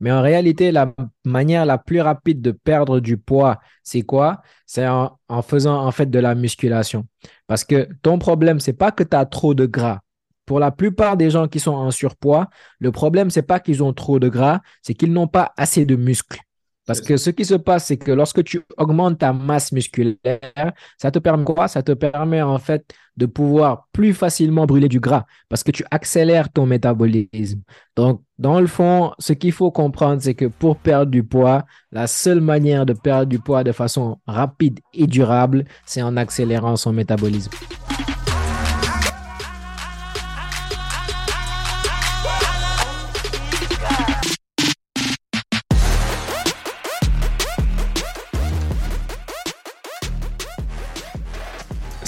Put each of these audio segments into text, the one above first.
Mais en réalité, la manière la plus rapide de perdre du poids, c'est quoi? C'est en, faisant en fait de la musculation. Parce que ton problème, c'est pas que tu as trop de gras. Pour la plupart des gens qui sont en surpoids, le problème, c'est pas qu'ils ont trop de gras, c'est qu'ils n'ont pas assez de muscles. Parce que ce qui se passe, c'est que lorsque tu augmentes ta masse musculaire, ça te permet quoi? Ça te permet en fait de pouvoir plus facilement brûler du gras parce que tu accélères ton métabolisme. Donc, dans le fond, ce qu'il faut comprendre, c'est que pour perdre du poids, la seule manière de perdre du poids de façon rapide et durable, c'est en accélérant son métabolisme.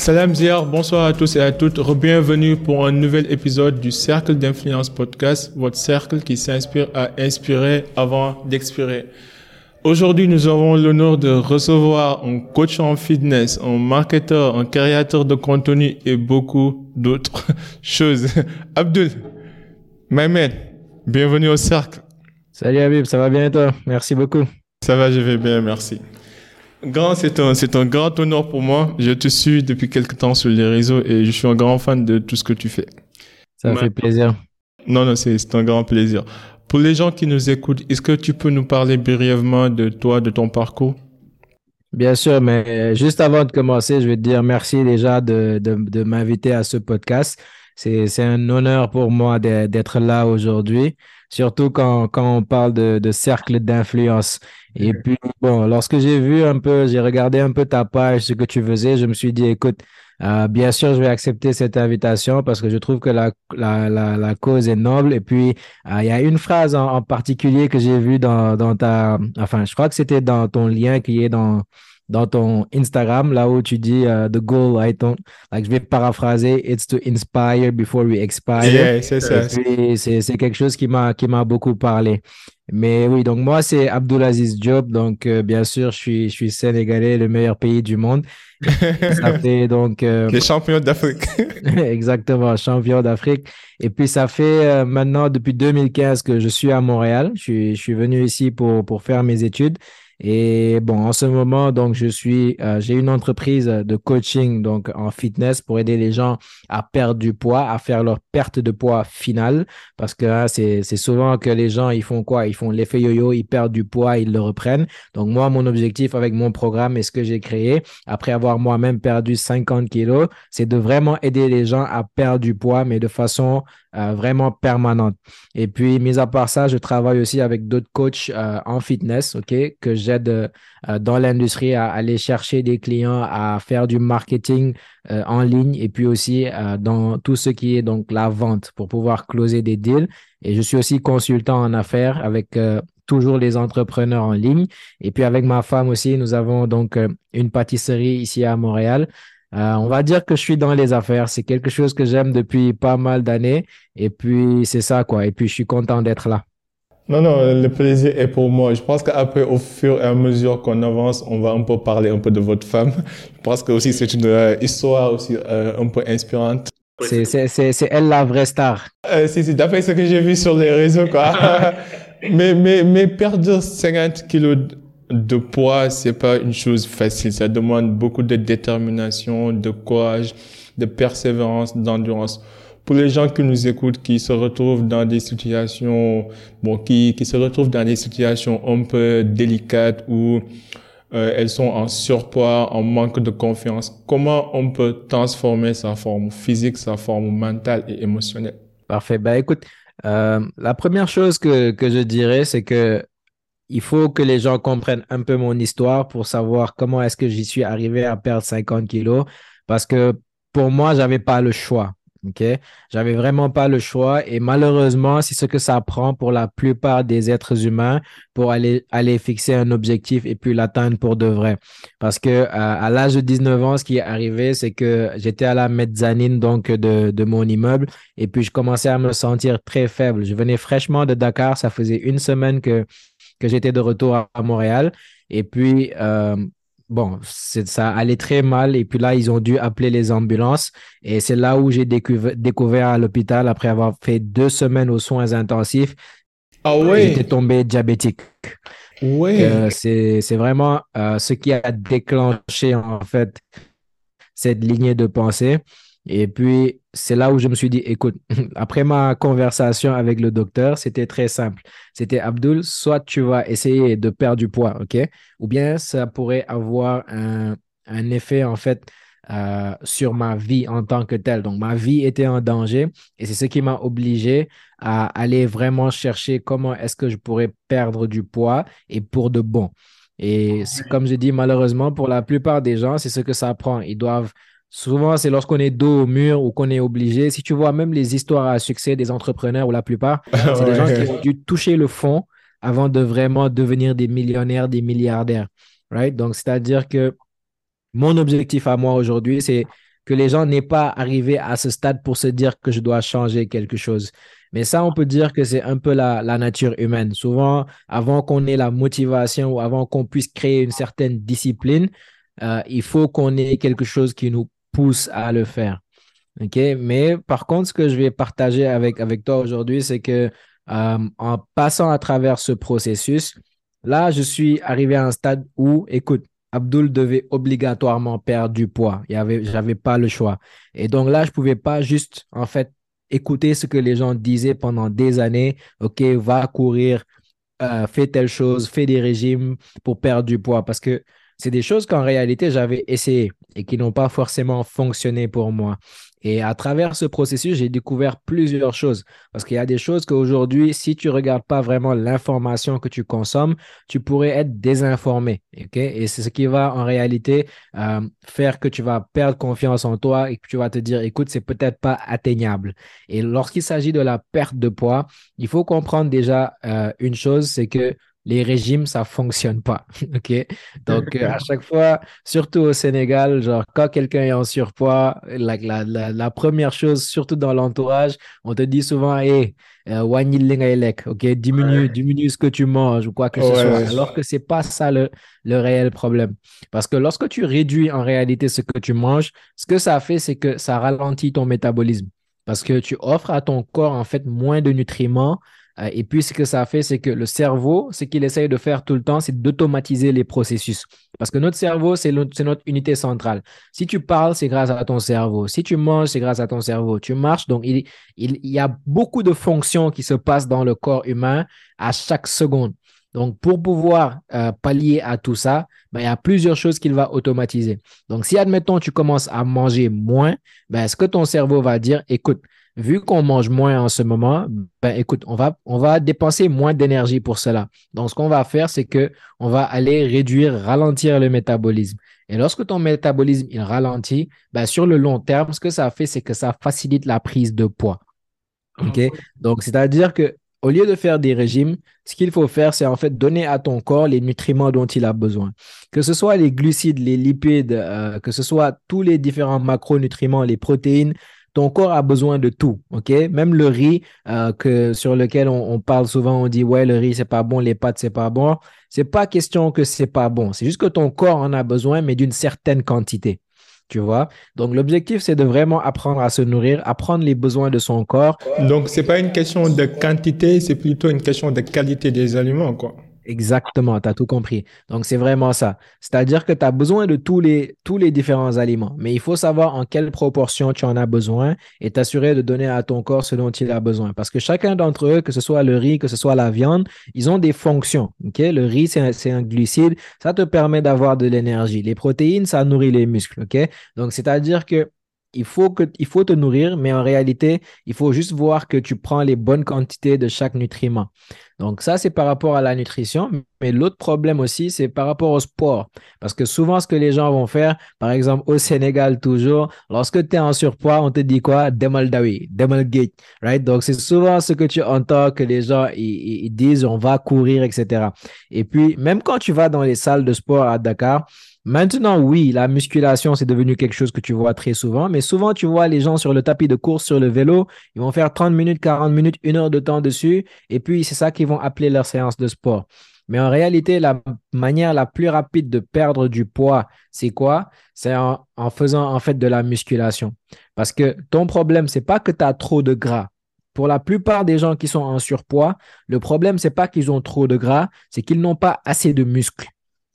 Salam Ziyar, bonsoir à tous et à toutes. Bienvenue pour un nouvel épisode du Cercle d'influence podcast, votre cercle qui s'inspire à inspirer avant d'expirer. Aujourd'hui, nous avons l'honneur de recevoir un coach en fitness, un marketeur, un créateur de contenu et beaucoup d'autres choses. Abdul, Mehmet, bienvenue au cercle. Salut Habib, ça va bien et toi? Merci beaucoup. Ça va, je vais bien, merci. Grand, c'est un, c'est un grand honneur pour moi. Je te suis depuis quelques temps sur les réseaux et je suis un grand fan de tout ce que tu fais. Ça me fait plaisir. Non, non, c'est, c'est un grand plaisir. Pour les gens qui nous écoutent, est-ce que tu peux nous parler brièvement de toi, de ton parcours? Bien sûr, mais juste avant de commencer, je vais te dire merci déjà de, de, de m'inviter à ce podcast. C'est, c'est un honneur pour moi d'être là aujourd'hui, surtout quand, quand on parle de, de cercle d'influence. Et puis, bon, lorsque j'ai vu un peu, j'ai regardé un peu ta page, ce que tu faisais, je me suis dit, écoute, euh, bien sûr, je vais accepter cette invitation parce que je trouve que la, la, la, la cause est noble. Et puis, euh, il y a une phrase en, en particulier que j'ai vue dans, dans ta, enfin, je crois que c'était dans ton lien qui est dans, dans ton Instagram, là où tu dis uh, the goal, I don't, like, je vais paraphraser, it's to inspire before we expire. Yeah, c'est ça. C'est quelque chose qui m'a beaucoup parlé. Mais oui, donc moi, c'est Abdulaziz Job. Donc, euh, bien sûr, je suis, je suis sénégalais, le meilleur pays du monde. ça fait donc. Euh, Les champions d'Afrique. exactement, champion d'Afrique. Et puis, ça fait euh, maintenant depuis 2015 que je suis à Montréal. Je suis, je suis venu ici pour, pour faire mes études. Et bon, en ce moment, donc, je suis, euh, j'ai une entreprise de coaching, donc, en fitness pour aider les gens à perdre du poids, à faire leur perte de poids finale. Parce que hein, c'est, souvent que les gens, ils font quoi? Ils font l'effet yo-yo, ils perdent du poids, ils le reprennent. Donc, moi, mon objectif avec mon programme et ce que j'ai créé, après avoir moi-même perdu 50 kilos, c'est de vraiment aider les gens à perdre du poids, mais de façon euh, vraiment permanente. Et puis, mis à part ça, je travaille aussi avec d'autres coachs euh, en fitness, OK, que j'aide euh, dans l'industrie à aller chercher des clients, à faire du marketing euh, en ligne et puis aussi dans tout ce qui est donc la vente pour pouvoir closer des deals. Et je suis aussi consultant en affaires avec toujours les entrepreneurs en ligne. Et puis avec ma femme aussi, nous avons donc une pâtisserie ici à Montréal. Euh, on va dire que je suis dans les affaires. C'est quelque chose que j'aime depuis pas mal d'années. Et puis, c'est ça, quoi. Et puis, je suis content d'être là. Non, non, le plaisir est pour moi. Je pense qu'après, au fur et à mesure qu'on avance, on va un peu parler un peu de votre femme. Je pense que aussi c'est une euh, histoire aussi euh, un peu inspirante. C'est, c'est, c'est, c'est elle la vraie star. C'est, c'est d'après ce que j'ai vu sur les réseaux, quoi. mais, mais, mais perdre 50 kilos de poids, c'est pas une chose facile. Ça demande beaucoup de détermination, de courage, de persévérance, d'endurance. Pour les gens qui nous écoutent, qui se retrouvent dans des situations, bon, qui, qui se retrouvent dans des situations un peu délicates où euh, elles sont en surpoids, en manque de confiance, comment on peut transformer sa forme physique, sa forme mentale et émotionnelle? Parfait. Ben, écoute, euh, la première chose que, que je dirais, c'est que il faut que les gens comprennent un peu mon histoire pour savoir comment est-ce que j'y suis arrivé à perdre 50 kilos. Parce que pour moi, j'avais pas le choix. OK? J'avais vraiment pas le choix. Et malheureusement, c'est ce que ça prend pour la plupart des êtres humains pour aller, fixer un objectif et puis l'atteindre pour de vrai. Parce que euh, à l'âge de 19 ans, ce qui est arrivé, c'est que j'étais à la mezzanine donc de mon immeuble et puis je commençais à me sentir très faible. Je venais fraîchement de Dakar. Ça faisait une semaine que que j'étais de retour à, Montréal. Et puis, euh, bon, ça allait très mal. Et puis là, ils ont dû appeler les ambulances. Et c'est là où j'ai découvert, découvert à l'hôpital, après avoir fait deux semaines aux soins intensifs, Ah ouais? J'étais tombé diabétique. Ouais. Euh, c'est, c'est vraiment euh, ce qui a déclenché en fait cette lignée de pensée. Et puis, c'est là où je me suis dit, écoute, après ma conversation avec le docteur, c'était très simple. C'était Abdul, soit tu vas essayer de perdre du poids, OK? Ou bien ça pourrait avoir un, un effet, en fait, euh, sur ma vie en tant que telle. Donc, ma vie était en danger et c'est ce qui m'a obligé à aller vraiment chercher comment est-ce que je pourrais perdre du poids et pour de bon. Et comme je dis, malheureusement, pour la plupart des gens, c'est ce que ça prend. Ils doivent Souvent, c'est lorsqu'on est dos au mur ou qu'on est obligé. Si tu vois même les histoires à succès des entrepreneurs ou la plupart, c'est des gens qui ont dû toucher le fond avant de vraiment devenir des millionnaires, des milliardaires. Right? Donc, c'est-à-dire que mon objectif à moi aujourd'hui, c'est que les gens n'aient pas arrivé à ce stade pour se dire que je dois changer quelque chose. Mais ça, on peut dire que c'est un peu la, nature humaine. Souvent, avant qu'on ait la motivation ou avant qu'on puisse créer une certaine discipline, euh, il faut qu'on ait quelque chose qui nous pousse à le faire. OK? Mais par contre, ce que je vais partager avec, avec toi aujourd'hui, c'est que euh, en passant à travers ce processus, là, je suis arrivé à un stade où, écoute, Abdul devait obligatoirement perdre du poids. Je n'avais pas le choix. Et donc là, je ne pouvais pas juste, en fait, écouter ce que les gens disaient pendant des années. OK, va courir, euh, fais telle chose, fais des régimes pour perdre du poids. Parce que c'est des choses qu'en réalité, j'avais essayé et qui n'ont pas forcément fonctionné pour moi. Et à travers ce processus, j'ai découvert plusieurs choses. Parce qu'il y a des choses qu'aujourd'hui, si tu ne regardes pas vraiment l'information que tu consommes, tu pourrais être désinformé. Et c'est ce qui va en réalité euh, faire que tu vas perdre confiance en toi et que tu vas te dire, écoute, c'est peut-être pas atteignable. Et lorsqu'il s'agit de la perte de poids, il faut comprendre déjà euh, une chose, c'est que les régimes, ça fonctionne pas. OK? Donc, euh, à chaque fois, surtout au Sénégal, genre, quand quelqu'un est en surpoids, la, la, première chose, surtout dans l'entourage, on te dit souvent, hé, euh, OK? Diminue, diminue ce que tu manges ou quoi que ce soit. Alors que c'est pas ça le, le réel problème. Parce que lorsque tu réduis en réalité ce que tu manges, ce que ça fait, c'est que ça ralentit ton métabolisme. Parce que tu offres à ton corps, en fait, moins de nutriments et puis, ce que ça fait, c'est que le cerveau, ce qu'il essaye de faire tout le temps, c'est d'automatiser les processus. Parce que notre cerveau, c'est notre, unité centrale. Si tu parles, c'est grâce à ton cerveau. Si tu manges, c'est grâce à ton cerveau. Tu marches, donc il, y a beaucoup de fonctions qui se passent dans le corps humain à chaque seconde. Donc, pour pouvoir euh, pallier à tout ça, ben, il y a plusieurs choses qu'il va automatiser. Donc, si, admettons, tu commences à manger moins, ben, ce que ton cerveau va dire, écoute, vu qu'on mange moins en ce moment, ben écoute, on va, on va dépenser moins d'énergie pour cela. Donc, ce qu'on va faire, c'est que on va aller réduire, ralentir le métabolisme. Et lorsque ton métabolisme il ralentit, ben sur le long terme, ce que ça fait, c'est que ça facilite la prise de poids. OK? Donc, c'est-à-dire que au lieu de faire des régimes, ce qu'il faut faire, c'est en fait donner à ton corps les nutriments dont il a besoin. Que ce soit les glucides, les lipides, euh, que ce soit tous les différents macronutriments, les protéines, ton corps a besoin de tout, OK? Même le riz euh, sur lequel on, parle souvent, on dit, ouais, le riz, c'est pas bon, les pâtes, c'est pas bon. C'est pas question que c'est pas bon. C'est juste que ton corps en a besoin, mais d'une certaine quantité. Tu vois? Donc, l'objectif, c'est de vraiment apprendre à se nourrir, apprendre les besoins de son corps. Donc, c'est pas une question de quantité, c'est plutôt une question de qualité des aliments, quoi. Exactement, tu as tout compris. Donc, c'est vraiment ça. C'est-à-dire que tu as besoin de tous les, tous les différents aliments, mais il faut savoir en quelle proportion tu en as besoin et t'assurer de donner à ton corps ce dont il a besoin. Parce que chacun d'entre eux, que ce soit le riz, que ce soit la viande, ils ont des fonctions. Le riz, c'est un, glucide, ça te permet d'avoir de l'énergie. Les protéines, ça nourrit les muscles. Donc, c'est-à-dire que il faut, que, il faut te nourrir, mais en réalité, il faut juste voir que tu prends les bonnes quantités de chaque nutriment. Donc ça, c'est par rapport à la nutrition. Mais l'autre problème aussi, c'est par rapport au sport. Parce que souvent, ce que les gens vont faire, par exemple au Sénégal toujours, lorsque tu es en surpoids, on te dit quoi? Demal dawi, demal gate, right? Donc c'est souvent ce que tu entends que les gens ils disent, on va courir, etc. Et puis, même quand tu vas dans les salles de sport à Dakar, Maintenant, oui, la musculation, c'est devenu quelque chose que tu vois très souvent, mais souvent, tu vois les gens sur le tapis de course, sur le vélo, ils vont faire 30 minutes, 40 minutes, une heure de temps dessus, et puis c'est ça qu'ils vont appeler leur séance de sport. Mais en réalité, la manière la plus rapide de perdre du poids, c'est quoi? C'est en, faisant en fait de la musculation. Parce que ton problème, c'est pas que tu as trop de gras pour la plupart des gens qui sont en surpoids, le problème, c'est pas qu'ils ont trop de gras, c'est qu'ils n'ont pas assez de muscles.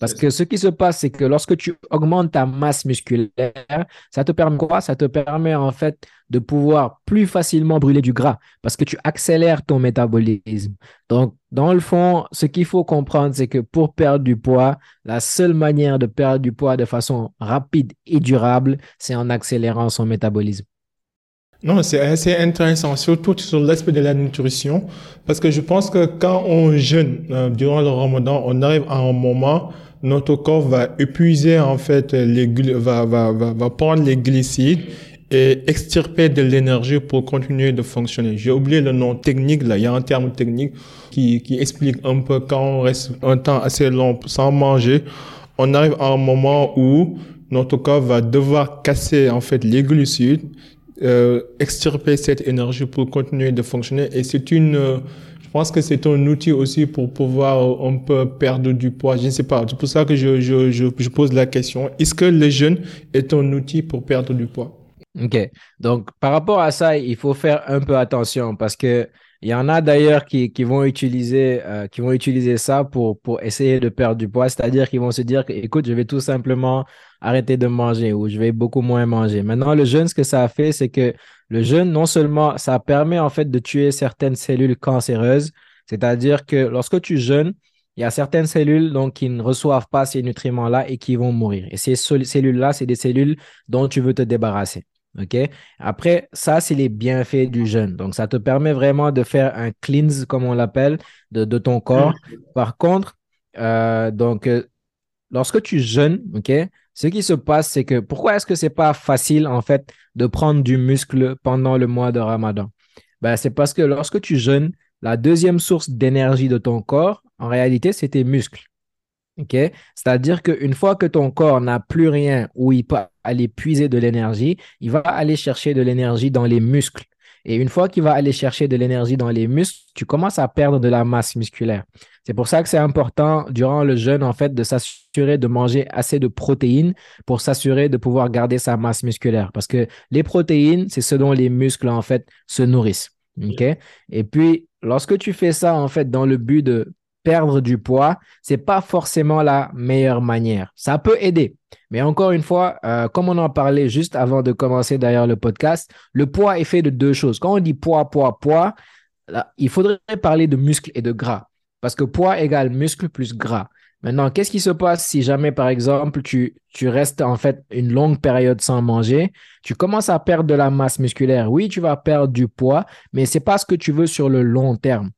Parce que ce qui se passe, c'est que lorsque tu augmentes ta masse musculaire, ça te permet quoi? Ça te permet en fait de pouvoir plus facilement brûler du gras parce que tu accélères ton métabolisme. Donc, dans le fond, ce qu'il faut comprendre, c'est que pour perdre du poids, la seule manière de perdre du poids de façon rapide et durable, c'est en accélérant son métabolisme. Non, c'est assez intéressant, surtout sur l'aspect de la nutrition, parce que je pense que quand on jeûne euh, durant le ramadan, on arrive à un moment notre corps va épuiser en fait les va, va, va, va prendre les glycides et extirper de l'énergie pour continuer de fonctionner. J'ai oublié le nom technique là, il y a un terme technique qui, qui explique un peu quand on reste un temps assez long sans manger, on arrive à un moment où notre corps va devoir casser en fait les glucides, euh, extirper cette énergie pour continuer de fonctionner et c'est une je pense que c'est un outil aussi pour pouvoir un peu perdre du poids. Je ne sais pas. C'est pour ça que je, je, je, je pose la question. Est-ce que le jeûne est un outil pour perdre du poids? OK. Donc, par rapport à ça, il faut faire un peu attention parce que il y en a d'ailleurs qui, qui, vont utiliser, euh, vont utiliser ça pour, essayer de perdre du poids, c'est-à-dire qu'ils vont se dire écoute, je vais tout simplement arrêter de manger ou je vais beaucoup moins manger. Maintenant, le jeûne, ce que ça fait, c'est que le jeûne, non seulement ça permet en fait de tuer certaines cellules cancéreuses, c'est-à-dire que lorsque tu jeûnes, il y a certaines cellules donc, qui ne reçoivent pas ces nutriments-là et qui vont mourir. Et ces cellules-là, c'est des cellules dont tu veux te débarrasser. OK? Après, ça, c'est les bienfaits du jeûne. Donc, ça te permet vraiment de faire un cleanse, comme on l'appelle, de, ton corps. Par contre, euh, donc, euh, lorsque tu jeûnes, OK, ce qui se passe, c'est que pourquoi est-ce que c'est pas facile, en fait, de prendre du muscle pendant le mois de Ramadan? Ben, c'est parce que lorsque tu jeûnes, la deuxième source d'énergie de ton corps, en réalité, c'est tes muscles. OK? C'est-à-dire qu'une fois que ton corps n'a plus rien où il peut aller puiser de l'énergie, il va aller chercher de l'énergie dans les muscles. Et une fois qu'il va aller chercher de l'énergie dans les muscles, tu commences à perdre de la masse musculaire. C'est pour ça que c'est important durant le jeûne, en fait, de s'assurer de manger assez de protéines pour s'assurer de pouvoir garder sa masse musculaire. Parce que les protéines, c'est ce dont les muscles, en fait, se nourrissent. OK? Et puis, lorsque tu fais ça, en fait, dans le but de perdre du poids, c'est pas forcément la meilleure manière. Ça peut aider. Mais encore une fois, euh, comme on en parlait juste avant de commencer d'ailleurs le podcast, le poids est fait de deux choses. Quand on dit poids, poids, poids, il faudrait parler de muscle et de gras. Parce que poids égale muscle plus gras. Maintenant, qu'est-ce qui se passe si jamais, par exemple, tu, restes en fait une longue période sans manger, tu commences à perdre de la masse musculaire. Oui, tu vas perdre du poids, mais c'est pas ce que tu veux sur le long terme?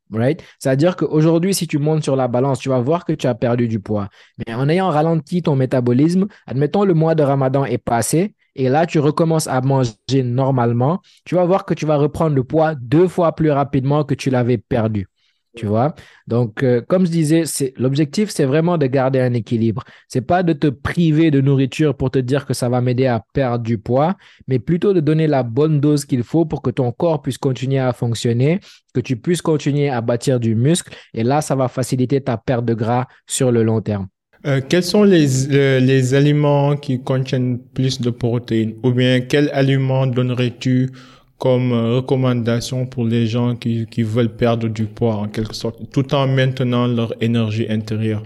C'est-à-dire qu'aujourd'hui, si tu montes sur la balance, tu vas voir que tu as perdu du poids. Mais en ayant ralenti ton métabolisme, admettons le mois de Ramadan est passé, et là, tu recommences à manger normalement, tu vas voir que tu vas reprendre le poids deux fois plus rapidement que tu l'avais perdu. Tu vois? Donc, euh, comme je disais, l'objectif, c'est vraiment de garder un équilibre. C'est pas de te priver de nourriture pour te dire que ça va m'aider à perdre du poids, mais plutôt de donner la bonne dose qu'il faut pour que ton corps puisse continuer à fonctionner, que tu puisses continuer à bâtir du muscle. Et là, ça va faciliter ta perte de gras sur le long terme. Euh, quels sont les, les aliments qui contiennent plus de protéines? Ou bien quels aliments donnerais-tu comme euh, recommandation pour les gens qui, qui veulent perdre du poids en quelque sorte, tout en maintenant leur énergie intérieure.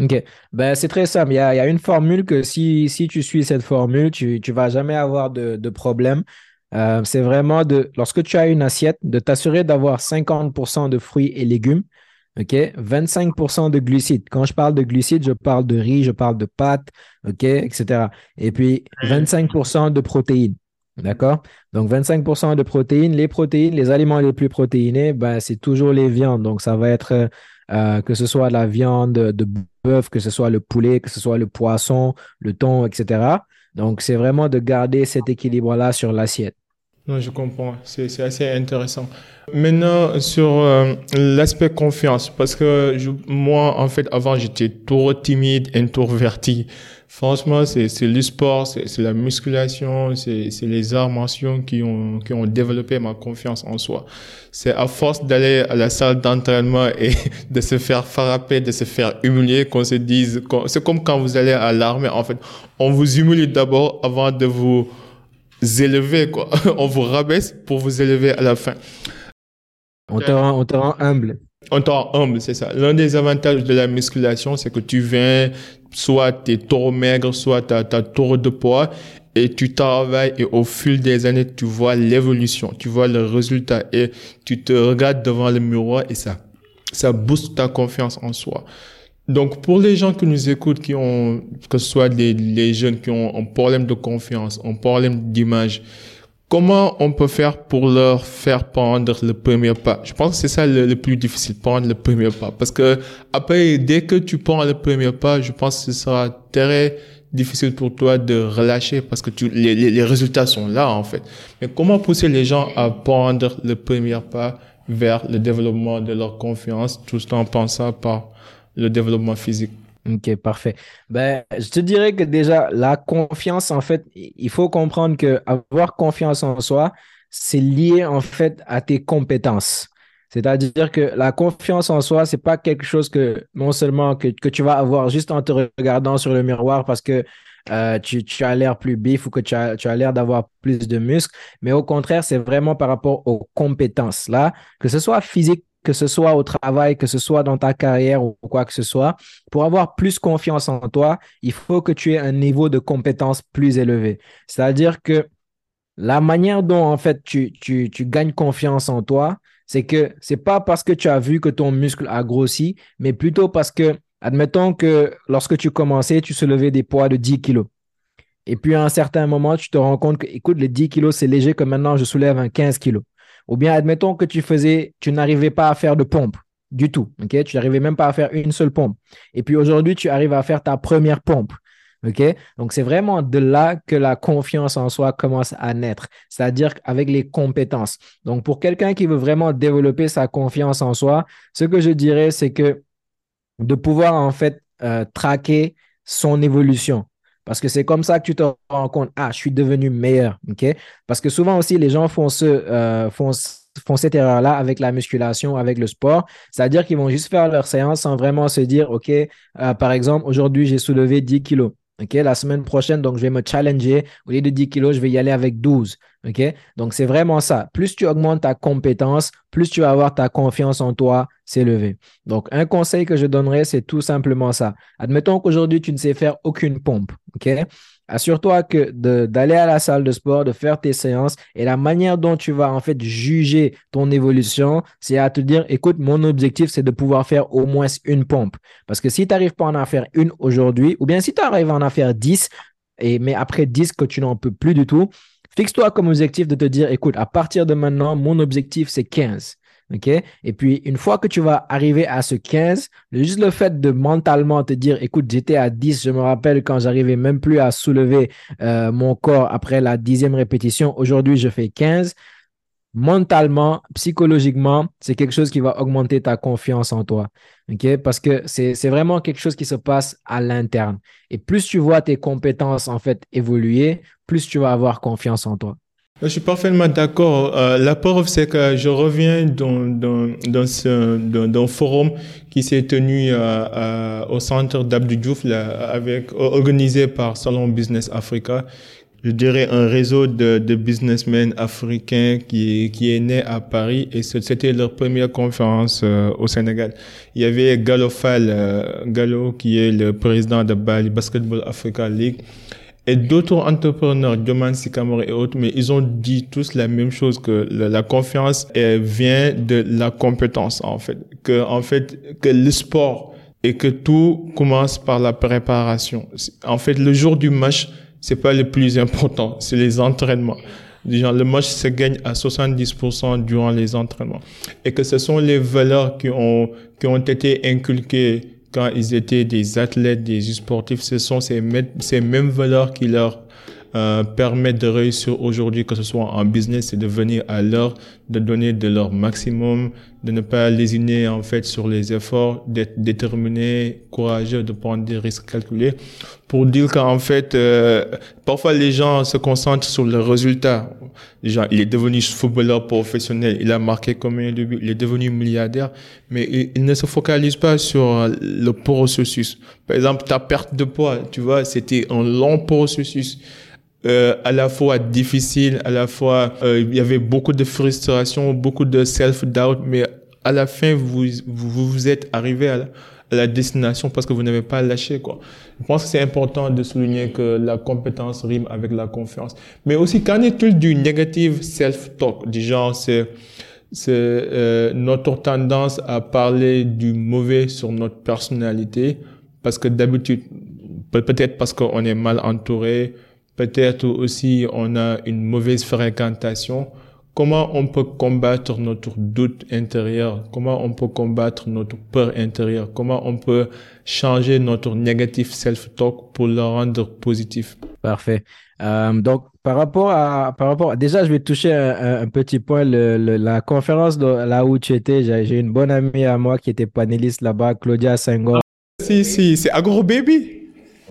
OK. Ben, c'est très simple. Il y, a, il y a, une formule que si, si tu suis cette formule, tu ne vas jamais avoir de, de problème. Euh, c'est vraiment de, lorsque tu as une assiette, de t'assurer d'avoir 50% de fruits et légumes, OK? 25% de glucides. Quand je parle de glucides, je parle de riz, je parle de pâtes, OK, etc. Et puis 25% de protéines. D'accord? Donc 25% de protéines. Les protéines, les aliments les plus protéinés, ben, c'est toujours les viandes. Donc ça va être euh, que ce soit la viande de bœuf, que ce soit le poulet, que ce soit le poisson, le thon, etc. Donc c'est vraiment de garder cet équilibre-là sur l'assiette. Non, je comprends. C'est assez intéressant. Maintenant, sur euh, l'aspect confiance, parce que je, moi, en fait, avant, j'étais trop timide, introverti. Franchement, c'est le sport, c'est la musculation, c'est les arts martiaux qui ont, qui ont développé ma confiance en soi. C'est à force d'aller à la salle d'entraînement et de se faire frapper, de se faire humilier qu'on se dise, c'est comme quand vous allez à l'armée, en fait. On vous humilie d'abord avant de vous élever, quoi. On vous rabaisse pour vous élever à la fin. On te rend, on te rend humble. On te rend humble, c'est ça. L'un des avantages de la musculation, c'est que tu viens, soit t'es trop maigre, soit t'as, as trop de poids, et tu travailles et au fil des années, tu vois l'évolution, tu vois le résultat et tu te regardes devant le miroir et ça, ça booste ta confiance en soi. Donc, pour les gens qui nous écoutent, qui ont, que ce soit des, les jeunes qui ont un problème de confiance, un problème d'image, comment on peut faire pour leur faire prendre le premier pas? Je pense que c'est ça le, plus difficile, prendre le premier pas. Parce que après, dès que tu prends le premier pas, je pense que ce sera très difficile pour toi de relâcher parce que tu, les, les résultats sont là, en fait. Mais comment pousser les gens à prendre le premier pas vers le développement de leur confiance tout en pensant par le développement physique. Ok, parfait. Ben, je te dirais que déjà, la confiance, en fait, il faut comprendre que avoir confiance en soi, c'est lié en fait à tes compétences. C'est-à-dire que la confiance en soi, c'est pas quelque chose que non seulement que, que, tu vas avoir juste en te regardant sur le miroir parce que euh, tu, tu, as l'air plus bif ou que tu tu as l'air d'avoir plus de muscles, mais au contraire, c'est vraiment par rapport aux compétences là, que ce soit physique que ce soit au travail, que ce soit dans ta carrière ou quoi que ce soit, pour avoir plus confiance en toi, il faut que tu aies un niveau de compétence plus élevé. C'est-à-dire que la manière dont en fait tu, gagnes confiance en toi, c'est que c'est pas parce que tu as vu que ton muscle a grossi, mais plutôt parce que, admettons que lorsque tu commençais, tu soulevais des poids de 10 kilos. Et puis à un certain moment, tu te rends compte que, écoute, les 10 kilos, c'est léger que maintenant je soulève un 15 kilos. Ou bien admettons que tu faisais, tu n'arrivais pas à faire de pompe du tout. ok? Tu n'arrivais même pas à faire une seule pompe. Et puis aujourd'hui, tu arrives à faire ta première pompe. ok? Donc c'est vraiment de là que la confiance en soi commence à naître, c'est-à-dire avec les compétences. Donc pour quelqu'un qui veut vraiment développer sa confiance en soi, ce que je dirais, c'est que de pouvoir en fait euh, traquer son évolution. Parce que c'est comme ça que tu te rends compte, ah, je suis devenu meilleur. Parce que souvent aussi, les gens font, ce, euh, cette erreur-là avec la musculation, avec le sport. C'est-à-dire qu'ils vont juste faire leur séance sans vraiment se dire, OK, euh, par exemple, aujourd'hui, j'ai soulevé 10 kilos. La semaine prochaine, donc je vais me challenger. Au lieu de 10 kilos, je vais y aller avec 12. OK, donc c'est vraiment ça. Plus tu augmentes ta compétence, plus tu vas avoir ta confiance en toi s'élever. Donc, un conseil que je donnerais, c'est tout simplement ça. Admettons qu'aujourd'hui, tu ne sais faire aucune pompe. Assure-toi que d'aller à la salle de sport, de faire tes séances et la manière dont tu vas en fait juger ton évolution, c'est à te dire, écoute, mon objectif, c'est de pouvoir faire au moins une pompe. Parce que si tu n'arrives pas à en faire une aujourd'hui, ou bien si tu arrives à en faire 10, et, mais après 10 que tu n'en peux plus du tout, fixe-toi comme objectif de te dire, écoute, à partir de maintenant, mon objectif, c'est 15. OK? Et puis, une fois que tu vas arriver à ce 15, juste le fait de mentalement te dire, écoute, j'étais à 10, je me rappelle quand j'arrivais même plus à soulever euh, mon corps après la dixième répétition, aujourd'hui, je fais 15. Mentalement, psychologiquement, c'est quelque chose qui va augmenter ta confiance en toi. OK? Parce que c'est vraiment quelque chose qui se passe à l'interne. Et plus tu vois tes compétences, en fait, évoluer, plus tu vas avoir confiance en toi. Je suis parfaitement d'accord. Euh, la preuve, c'est que je reviens dans, dans, dans, ce, dans, forum qui s'est tenu euh, euh, au centre d'Abdou Diouf, avec, organisé par Salon Business Africa. Je dirais un réseau de, de businessmen africains qui, qui est né à Paris et c'était leur première conférence au Sénégal. Il y avait Gallo Fall, Gallo qui est le président de Bali Basketball Africa League et d'autres entrepreneurs, Dioman Sikamore et autres, mais ils ont dit tous la même chose que la, confiance vient de la compétence en fait, que en fait que le sport et que tout commence par la préparation. En fait, le jour du match, c'est pas le plus important, c'est les entraînements. Le match se gagne à 70% durant les entraînements. Et que ce sont les valeurs qui ont, qui ont été inculquées quand ils étaient des athlètes, des sportifs, ce sont ces, mêmes valeurs qui leur euh, permettent de réussir aujourd'hui, que ce soit en business, et de venir à l'heure, de donner de leur maximum, de ne pas lésiner en fait sur les efforts, d'être déterminé, courageux, de prendre des risques calculés. Pour dire qu'en fait, euh, parfois les gens se concentrent sur le résultat. Il est devenu footballeur professionnel, il a marqué combien de buts, il est devenu milliardaire, mais il, ne se focalise pas sur le processus. Par exemple, ta perte de poids, tu vois, c'était un long processus. Euh, à la fois difficile, à la fois euh, il y avait beaucoup de frustration, beaucoup de self-doubt, mais à la fin vous vous, vous êtes arrivé à la, destination parce que vous n'avez pas lâché quoi. Je pense que c'est important de souligner que la compétence rime avec la confiance. Mais aussi qu'en est-il du negative self-talk, du genre c'est c'est euh, notre tendance à parler du mauvais sur notre personnalité parce que d'habitude peut-être parce qu'on est mal entouré, peut-être aussi on a une mauvaise fréquentation. Comment on peut combattre notre doute intérieur? Comment on peut combattre notre peur intérieure? Comment on peut changer notre négatif self-talk pour le rendre positif? Parfait. Euh, donc, par rapport à, par rapport, déjà, je vais toucher un, petit point, le, la conférence de, là où tu étais. J'ai une bonne amie à moi qui était panéliste là-bas, Claudia Senghor. Si, si, c'est Agro Baby?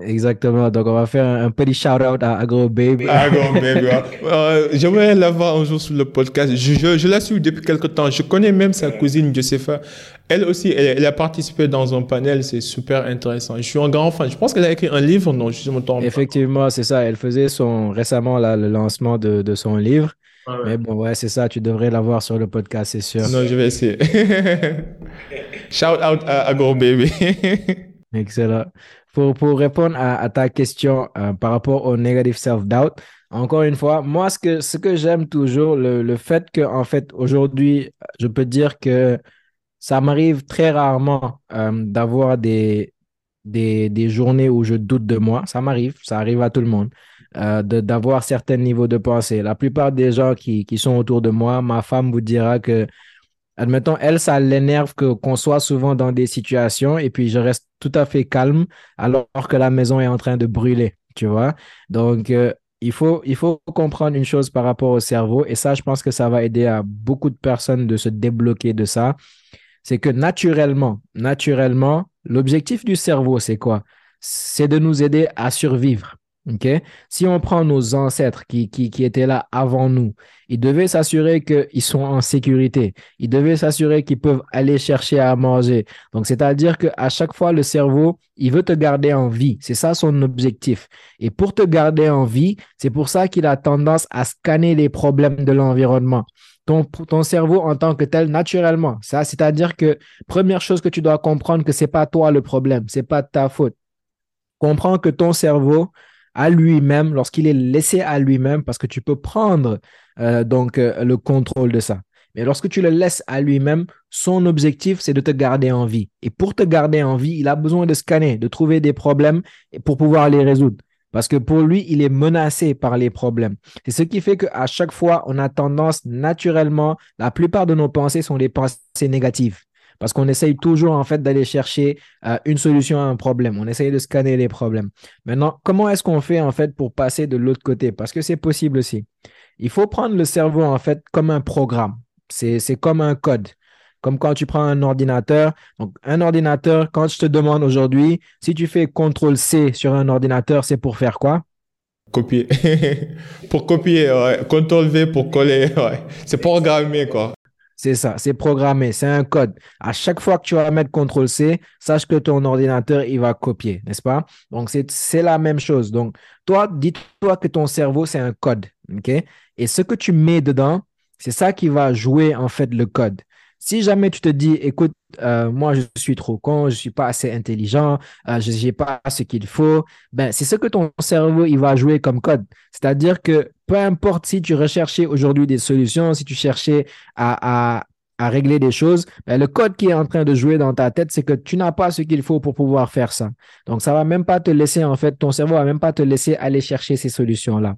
Exactement. Donc, on va faire un, petit shout-out à Agro Baby. Agro Baby. euh, J'aimerais l'avoir un jour sur le podcast. Je, je, je la suis depuis quelque temps. Je connais même sa cousine Josepha. Elle aussi, elle, a participé dans un panel. C'est super intéressant. Je suis un grand fan. Je pense qu'elle a écrit un livre, non Je me trompe Effectivement, c'est ça. Elle faisait son, récemment là, le lancement de, de son livre. Mais bon, ouais, c'est ça. Tu devrais l'avoir sur le podcast, c'est sûr. Non, je vais essayer. Shout out à Agro Baby. Excellent. Pour, pour répondre à, ta question euh, par rapport au negative self-doubt, encore une fois, moi, ce que, ce que j'aime toujours, le, le fait que, en fait, aujourd'hui, je peux dire que ça m'arrive très rarement euh, d'avoir des, des, des, journées où je doute de moi. Ça m'arrive, ça arrive à tout le monde, euh, d'avoir certains niveaux de pensée. La plupart des gens qui, qui sont autour de moi, ma femme vous dira que Admettons, elle, ça l'énerve qu'on soit souvent dans des situations et puis je reste tout à fait calme alors que la maison est en train de brûler, tu vois? Donc, euh, il, faut, il faut comprendre une chose par rapport au cerveau et ça, je pense que ça va aider à beaucoup de personnes de se débloquer de ça. C'est que naturellement, naturellement, l'objectif du cerveau, c'est quoi? C'est de nous aider à survivre. Si on prend nos ancêtres qui, qui, qui étaient là avant nous, ils devaient s'assurer qu'ils sont en sécurité. Ils devaient s'assurer qu'ils peuvent aller chercher à manger. Donc, c'est-à-dire qu'à chaque fois, le cerveau, il veut te garder en vie. C'est ça son objectif. Et pour te garder en vie, c'est pour ça qu'il a tendance à scanner les problèmes de l'environnement. Ton, ton, cerveau en tant que tel naturellement. Ça, c'est-à-dire que première chose que tu dois comprendre que c'est pas toi le problème, c'est pas ta faute. Comprends que ton cerveau à lui-même, lorsqu'il est laissé à lui-même, parce que tu peux prendre euh, donc euh, le contrôle de ça. Mais lorsque tu le laisses à lui-même, son objectif, c'est de te garder en vie. Et pour te garder en vie, il a besoin de scanner, de trouver des problèmes pour pouvoir les résoudre. Parce que pour lui, il est menacé par les problèmes. C'est ce qui fait qu'à chaque fois, on a tendance naturellement, la plupart de nos pensées sont des pensées négatives. Parce qu'on essaye toujours, en fait, d'aller chercher euh, une solution à un problème. On essaye de scanner les problèmes. Maintenant, comment est-ce qu'on fait, en fait, pour passer de l'autre côté? Parce que c'est possible aussi. Il faut prendre le cerveau, en fait, comme un programme. C'est comme un code. Comme quand tu prends un ordinateur. Donc, un ordinateur, quand je te demande aujourd'hui, si tu fais CTRL-C sur un ordinateur, c'est pour faire quoi? Copier. pour copier, ouais. CTRL-V pour coller, ouais. C'est programmé, quoi. C'est ça, c'est programmé, c'est un code. À chaque fois que tu vas mettre CTRL-C, sache que ton ordinateur, il va copier, n'est-ce pas? Donc, c'est la même chose. Donc, toi, dis-toi que ton cerveau, c'est un code, OK? Et ce que tu mets dedans, c'est ça qui va jouer, en fait, le code. Si jamais tu te dis, écoute, euh, moi, je suis trop con, je ne suis pas assez intelligent, euh, je n'ai pas ce qu'il faut, ben, c'est ce que ton cerveau, il va jouer comme code. C'est-à-dire que peu importe si tu recherchais aujourd'hui des solutions, si tu cherchais à, régler des choses, ben, le code qui est en train de jouer dans ta tête, c'est que tu n'as pas ce qu'il faut pour pouvoir faire ça. Donc, ça va même pas te laisser, en fait, ton cerveau va même pas te laisser aller chercher ces solutions-là.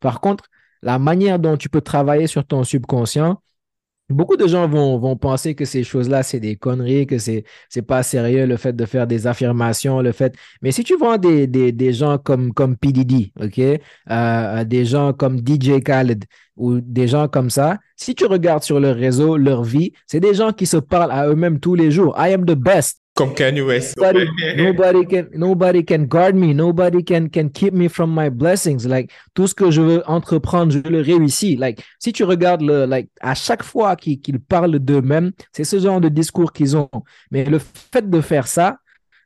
Par contre, la manière dont tu peux travailler sur ton subconscient, Beaucoup de gens vont, penser que ces choses-là, c'est des conneries, que c'est n'est pas sérieux, le fait de faire des affirmations, le fait... Mais si tu vois des, gens comme, comme PDD, OK? Euh, des gens comme DJ Khaled ou des gens comme ça, si tu regardes sur leur réseau, leur vie, c'est des gens qui se parlent à eux-mêmes tous les jours. I am the best. Comme Kanye West. Nobody, can, nobody can guard me. Nobody can, can keep me from my blessings. Like, tout ce que je veux entreprendre, je le réussis. Like, si tu regardes le, like, à chaque fois qu'ils parlent d'eux-mêmes, c'est ce genre de discours qu'ils ont. Mais le fait de faire ça,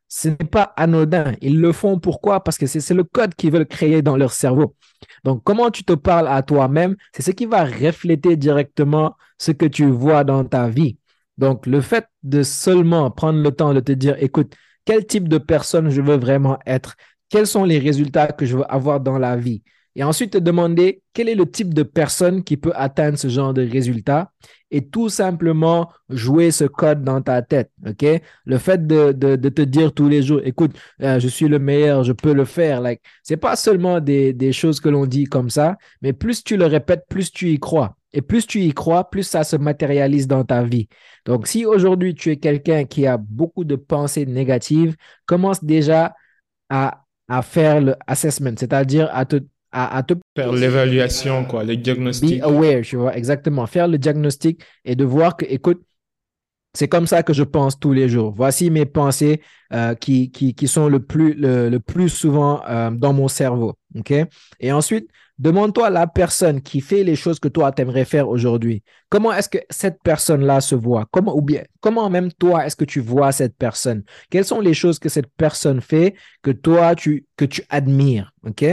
ce n'est pas anodin. Ils le font pourquoi? Parce que c'est le code qu'ils veulent créer dans leur cerveau. Donc, comment tu te parles à toi-même, c'est ce qui va refléter directement ce que tu vois dans ta vie. Donc, le fait de seulement prendre le temps de te dire, écoute, quel type de personne je veux vraiment être? Quels sont les résultats que je veux avoir dans la vie? Et ensuite te demander quel est le type de personne qui peut atteindre ce genre de résultats et tout simplement jouer ce code dans ta tête. OK? Le fait de, te dire tous les jours, écoute, euh, je suis le meilleur, je peux le faire. Like, c'est pas seulement des, des choses que l'on dit comme ça, mais plus tu le répètes, plus tu y crois. Et plus tu y crois, plus ça se matérialise dans ta vie. Donc, si aujourd'hui tu es quelqu'un qui a beaucoup de pensées négatives, commence déjà à, à faire le assessment, c'est-à-dire à te à, te faire l'évaluation, quoi, le diagnostic. Be aware, tu vois, exactement. Faire le diagnostic et de voir que, écoute, c'est comme ça que je pense tous les jours. Voici mes pensées euh, qui, qui, qui, sont le plus, le, plus souvent euh, dans mon cerveau. OK? Et ensuite, demande-toi la personne qui fait les choses que toi, tu aimerais faire aujourd'hui. Comment est-ce que cette personne-là se voit? Comment, ou bien, comment même toi, est-ce que tu vois cette personne? Quelles sont les choses que cette personne fait que toi, tu, que tu admires? OK?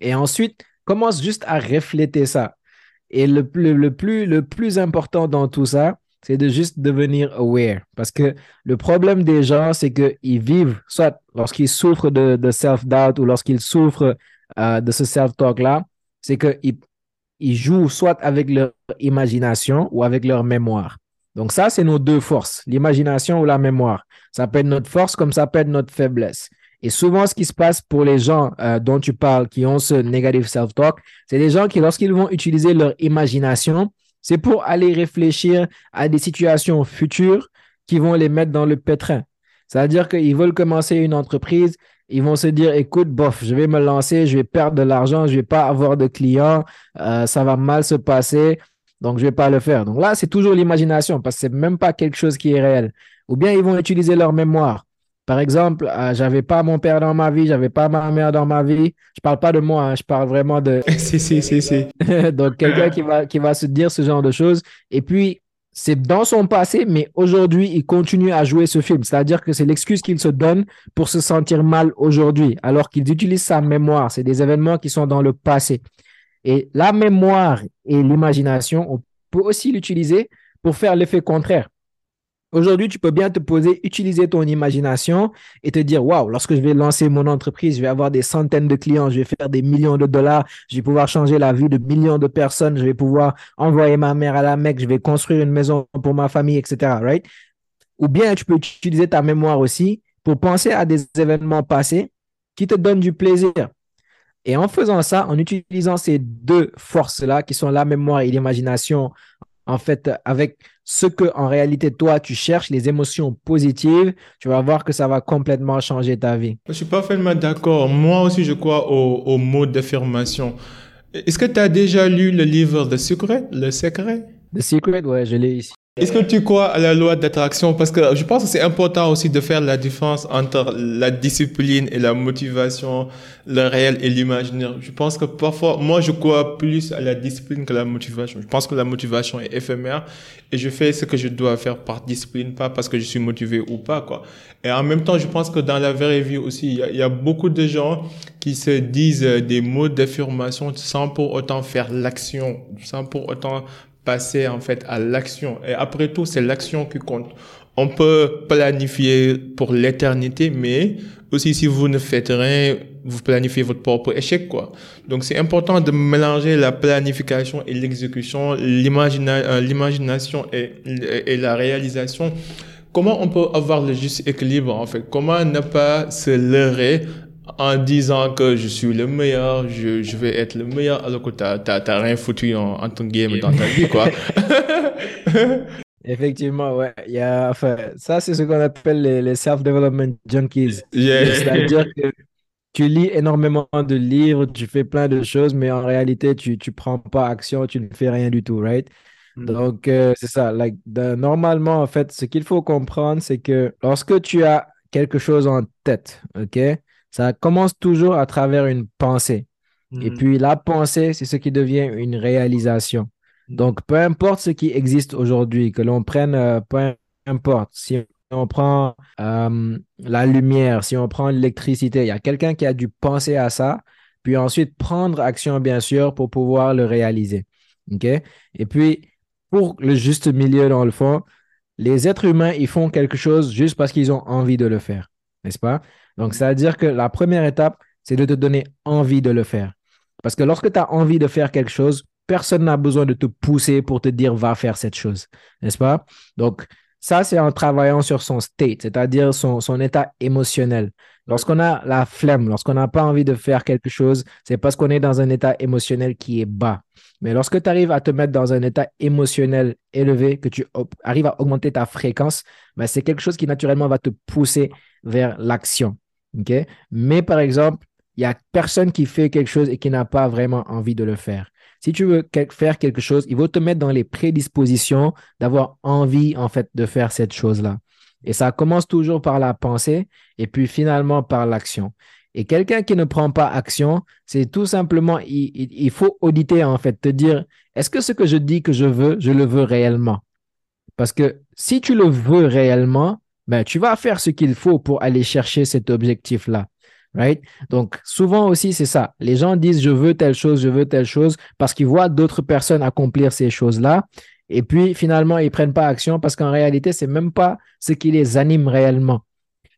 Et ensuite, commence juste à refléter ça. Et le, le, plus, le plus important dans tout ça, c'est de juste devenir aware. Parce que le problème des gens, c'est qu'ils vivent, soit lorsqu'ils souffrent de, self-doubt ou lorsqu'ils souffrent euh, de ce self-talk-là, c'est qu'ils ils jouent soit avec leur imagination ou avec leur mémoire. Donc ça, c'est nos deux forces, l'imagination ou la mémoire. Ça peut être notre force comme ça peut être notre faiblesse. Et souvent, ce qui se passe pour les gens euh, dont tu parles qui ont ce negative self-talk, c'est des gens qui, lorsqu'ils vont utiliser leur imagination, c'est pour aller réfléchir à des situations futures qui vont les mettre dans le pétrin. C'est-à-dire qu'ils veulent commencer une entreprise, ils vont se dire, écoute, bof, je vais me lancer, je vais perdre de l'argent, je vais pas avoir de clients, euh, ça va mal se passer, donc je vais pas le faire. Donc là, c'est toujours l'imagination parce que c'est même pas quelque chose qui est réel. Ou bien ils vont utiliser leur mémoire. Par exemple, euh, j'avais pas mon père dans ma vie, j'avais pas ma mère dans ma vie. Je parle pas de moi, hein, je parle vraiment de. si, si, si, si. Donc, quelqu'un qui va, qui va se dire ce genre de choses. Et puis, c'est dans son passé, mais aujourd'hui, il continue à jouer ce film. C'est-à-dire que c'est l'excuse qu'il se donne pour se sentir mal aujourd'hui, alors qu'il utilise sa mémoire. C'est des événements qui sont dans le passé. Et la mémoire et l'imagination, on peut aussi l'utiliser pour faire l'effet contraire. Aujourd'hui, tu peux bien te poser, utiliser ton imagination et te dire, waouh, lorsque je vais lancer mon entreprise, je vais avoir des centaines de clients, je vais faire des millions de dollars, je vais pouvoir changer la vie de millions de personnes, je vais pouvoir envoyer ma mère à la Mecque, je vais construire une maison pour ma famille, etc. Right? Ou bien tu peux utiliser ta mémoire aussi pour penser à des événements passés qui te donnent du plaisir. Et en faisant ça, en utilisant ces deux forces-là, qui sont la mémoire et l'imagination, en fait, avec ce que en réalité toi tu cherches, les émotions positives, tu vas voir que ça va complètement changer ta vie. Je suis parfaitement d'accord. Moi aussi, je crois au, au mot d'affirmation. Est-ce que tu as déjà lu le livre The Secret, Le Secret? The Secret, ouais, je l'ai ici. Est-ce que tu crois à la loi d'attraction? Parce que je pense que c'est important aussi de faire la différence entre la discipline et la motivation, le réel et l'imaginaire. Je pense que parfois, moi, je crois plus à la discipline que la motivation. Je pense que la motivation est éphémère et je fais ce que je dois faire par discipline, pas parce que je suis motivé ou pas, quoi. Et en même temps, je pense que dans la vraie vie aussi, il y il y a beaucoup de gens qui se disent des mots d'affirmation sans pour autant faire l'action, sans pour autant passer en fait à l'action. Et après tout, c'est l'action qui compte. On peut planifier pour l'éternité, mais aussi si vous ne faites rien, vous planifiez votre propre échec, quoi. Donc c'est important de mélanger la planification et l'exécution, euh, l'imagination et, et la réalisation. Comment on peut avoir le juste équilibre, en fait? Comment ne pas se leurrer en disant que je suis le meilleur, je, je vais être le meilleur, alors que tu n'as rien foutu en, en ton game dans ta vie, quoi. Effectivement, ouais. Il y a, enfin, ça, c'est ce qu'on appelle les, les self-development junkies. C'est-à-dire que tu lis énormément de livres, tu fais plein de choses, mais en réalité, tu ne prends pas action, tu ne fais rien du tout, right? Mm. Donc, euh, c'est ça. Like, normalement, en fait, ce qu'il faut comprendre, c'est que lorsque tu as quelque chose en tête, OK? Ça commence toujours à travers une pensée. Et hmm. puis la pensée, c'est ce qui devient une réalisation. Donc, peu importe ce qui existe aujourd'hui, que l'on prenne, euh, peu importe, si on prend euh, la lumière, si on prend l'électricité, il y a quelqu'un qui a dû penser à ça, puis ensuite prendre action, bien sûr, pour pouvoir le réaliser. Et puis, pour le juste milieu, dans le fond, les êtres humains, ils font quelque chose juste parce qu'ils ont envie de le faire, n'est-ce pas? Donc, ça veut dire que la première étape, c'est de te donner envie de le faire. Parce que lorsque tu as envie de faire quelque chose, personne n'a besoin de te pousser pour te dire va faire cette chose, n'est-ce pas? Donc, ça, c'est en travaillant sur son state, c'est-à-dire son, son état émotionnel. Lorsqu'on a la flemme, lorsqu'on n'a pas envie de faire quelque chose, c'est parce qu'on est dans un état émotionnel qui est bas. Mais lorsque tu arrives à te mettre dans un état émotionnel élevé, que tu arrives à augmenter ta fréquence, ben c'est quelque chose qui naturellement va te pousser vers l'action. Mais par exemple, il n'y a personne qui fait quelque chose et qui n'a pas vraiment envie de le faire. Si tu veux faire quelque chose, il faut te mettre dans les prédispositions d'avoir envie, en fait, de faire cette chose-là. Et ça commence toujours par la pensée et puis finalement par l'action. Et quelqu'un qui ne prend pas action, c'est tout simplement, il, faut auditer, en fait, te dire, est-ce que ce que je dis que je veux, je le veux réellement? Parce que si tu le veux réellement, ben, tu vas faire ce qu'il faut pour aller chercher cet objectif-là. Donc, souvent aussi, c'est ça. Les gens disent je veux telle chose, je veux telle chose parce qu'ils voient d'autres personnes accomplir ces choses-là. Et puis, finalement, ils prennent pas action parce qu'en réalité, c'est même pas ce qui les anime réellement.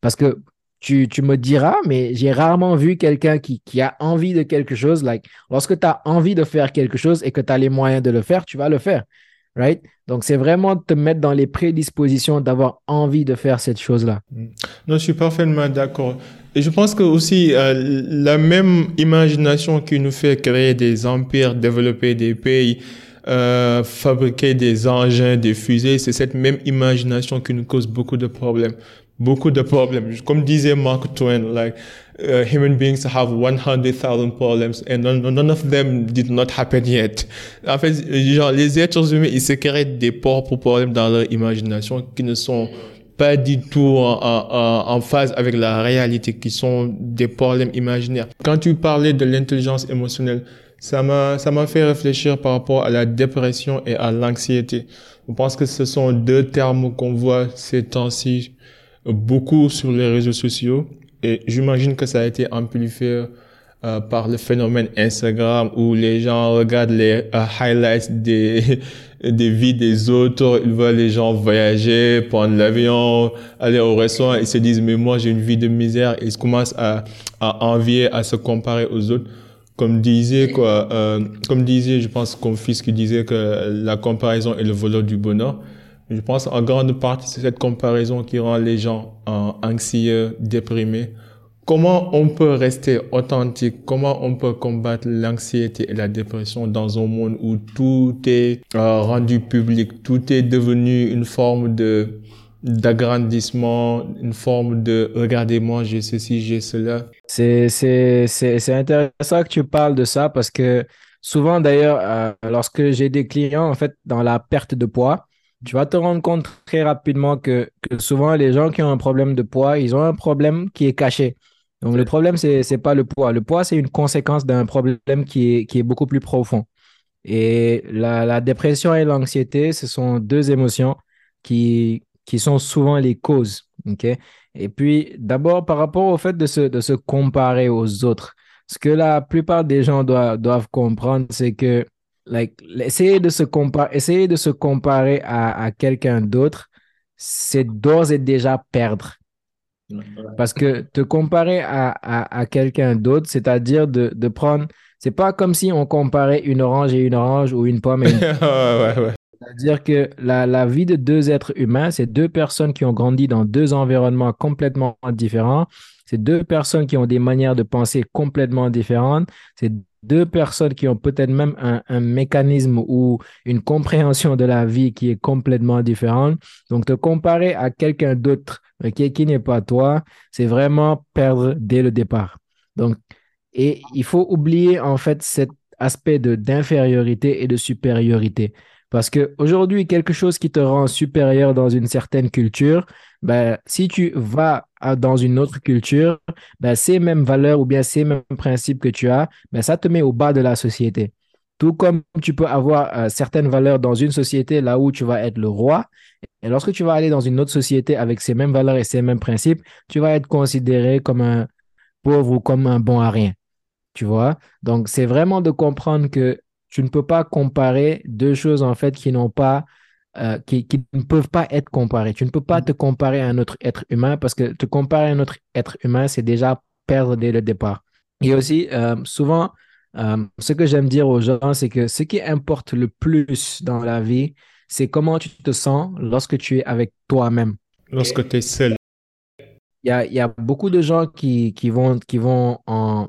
Parce que tu, me diras, mais j'ai rarement vu quelqu'un qui, a envie de quelque chose. Lorsque tu as envie de faire quelque chose et que tu as les moyens de le faire, tu vas le faire. Right? Donc, c'est vraiment te mettre dans les prédispositions d'avoir envie de faire cette chose-là. Mm. Non, je suis parfaitement d'accord. Et je pense que aussi, euh, la même imagination qui nous fait créer des empires, développer des pays, euh, fabriquer des engins, des fusées, c'est cette même imagination qui nous cause beaucoup de problèmes. Beaucoup de problèmes. Comme disait Mark Twain, like, uh, human beings have 100,000 problems and none, of them did not happen yet. En fait, genre, les êtres humains, ils se créent des propres problèmes dans leur imagination qui ne sont pas du tout en, en, phase avec la réalité, qui sont des problèmes imaginaires. Quand tu parlais de l'intelligence émotionnelle, ça m'a, ça m'a fait réfléchir par rapport à la dépression et à l'anxiété. Je pense que ce sont deux termes qu'on voit ces temps-ci beaucoup sur les réseaux sociaux. Et j'imagine que ça a été amplifié euh, par le phénomène Instagram où les gens regardent les euh, highlights des, des vies des autres, ils voient les gens voyager, prendre l'avion, aller au restaurant, ils se disent mais moi j'ai une vie de misère, ils commencent à, à envier, à se comparer aux autres. Comme disait quoi, euh, comme disait, je pense qu'on fils qui disait que la comparaison est le voleur du bonheur. Je pense en grande partie c'est cette comparaison qui rend les gens anxieux, déprimés Comment on peut rester authentique? Comment on peut combattre l'anxiété et la dépression dans un monde où tout est euh, rendu public, tout est devenu une forme de d'agrandissement, une forme de regardez-moi, j'ai ceci, j'ai cela. C'est c'est c'est intéressant que tu parles de ça parce que souvent d'ailleurs euh, lorsque j'ai des clients en fait dans la perte de poids, tu vas te rendre compte très rapidement que, souvent les gens qui ont un problème de poids, ils ont un problème qui est caché. Donc, le problème, ce n'est pas le poids. Le poids, c'est une conséquence d'un problème qui est, qui est beaucoup plus profond. Et la, dépression et l'anxiété, ce sont deux émotions qui, qui sont souvent les causes. Et puis, d'abord, par rapport au fait de se, de se comparer aux autres, ce que la plupart des gens doivent, doivent comprendre, c'est que like, essayer, de se comparer, essayer de se comparer à, à quelqu'un d'autre, c'est d'ores et déjà perdre. Parce que te comparer à, à, quelqu'un d'autre, c'est-à-dire de, de prendre. C'est pas comme si on comparait une orange et une orange ou une pomme et une. C'est-à-dire que la, vie de deux êtres humains, c'est deux personnes qui ont grandi dans deux environnements complètement différents. C'est deux personnes qui ont des manières de penser complètement différentes. C'est deux personnes qui ont peut-être même un, mécanisme ou une compréhension de la vie qui est complètement différente. Donc, te comparer à quelqu'un d'autre qui n'est pas toi, c'est vraiment perdre dès le départ. Donc, et il faut oublier en fait cet aspect d'infériorité et de supériorité. Parce qu'aujourd'hui, quelque chose qui te rend supérieur dans une certaine culture, ben, si tu vas dans une autre culture, ben, ces mêmes valeurs ou bien ces mêmes principes que tu as, ben, ça te met au bas de la société. Tout comme tu peux avoir euh, certaines valeurs dans une société là où tu vas être le roi, Et lorsque tu vas aller dans une autre société avec ces mêmes valeurs et ces mêmes principes, tu vas être considéré comme un pauvre ou comme un bon à rien. Tu vois? Donc, c'est vraiment de comprendre que tu ne peux pas comparer deux choses en fait qui n'ont pas, euh, qui, ne peuvent pas être comparées. Tu ne peux pas te comparer à un autre être humain parce que te comparer à un autre être humain, c'est déjà perdre dès le départ. Et aussi, euh, souvent, euh, ce que j'aime dire aux gens, c'est que ce qui importe le plus dans la vie, c'est comment tu te sens lorsque tu es avec toi-même. Lorsque tu es seul. Il y a, y a, beaucoup de gens qui, qui vont, qui vont en,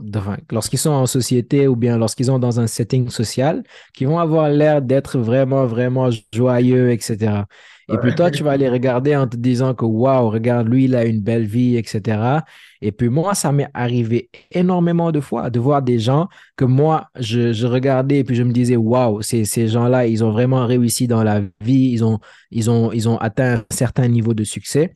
lorsqu'ils sont en société ou bien lorsqu'ils sont dans un setting social, qui vont avoir l'air d'être vraiment, vraiment joyeux, etc. Et puis toi, tu vas aller regarder en te disant que waouh, regarde, lui, il a une belle vie, etc. Et puis moi, ça m'est arrivé énormément de fois de voir des gens que moi, je, regardais et puis je me disais waouh, ces, ces gens-là, ils ont vraiment réussi dans la vie, ils ont, ils ont, ils ont atteint un certain niveau de succès.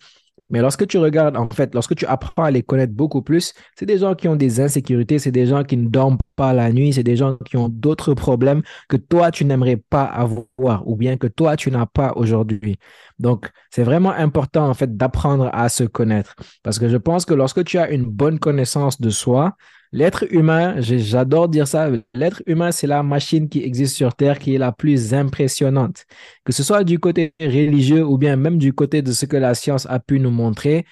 Mais lorsque tu regardes, en fait, lorsque tu apprends à les connaître beaucoup plus, c'est des gens qui ont des insécurités, c'est des gens qui ne dorment pas la nuit, c'est des gens qui ont d'autres problèmes que toi, tu n'aimerais pas avoir ou bien que toi, tu n'as pas aujourd'hui. Donc, c'est vraiment important, en fait, d'apprendre à se connaître. Parce que je pense que lorsque tu as une bonne connaissance de soi, L'être humain, j'adore dire ça, l'être humain, c'est la machine qui existe sur Terre qui est la plus impressionnante. Que ce soit du côté religieux ou bien même du côté de ce que la science a pu nous montrer,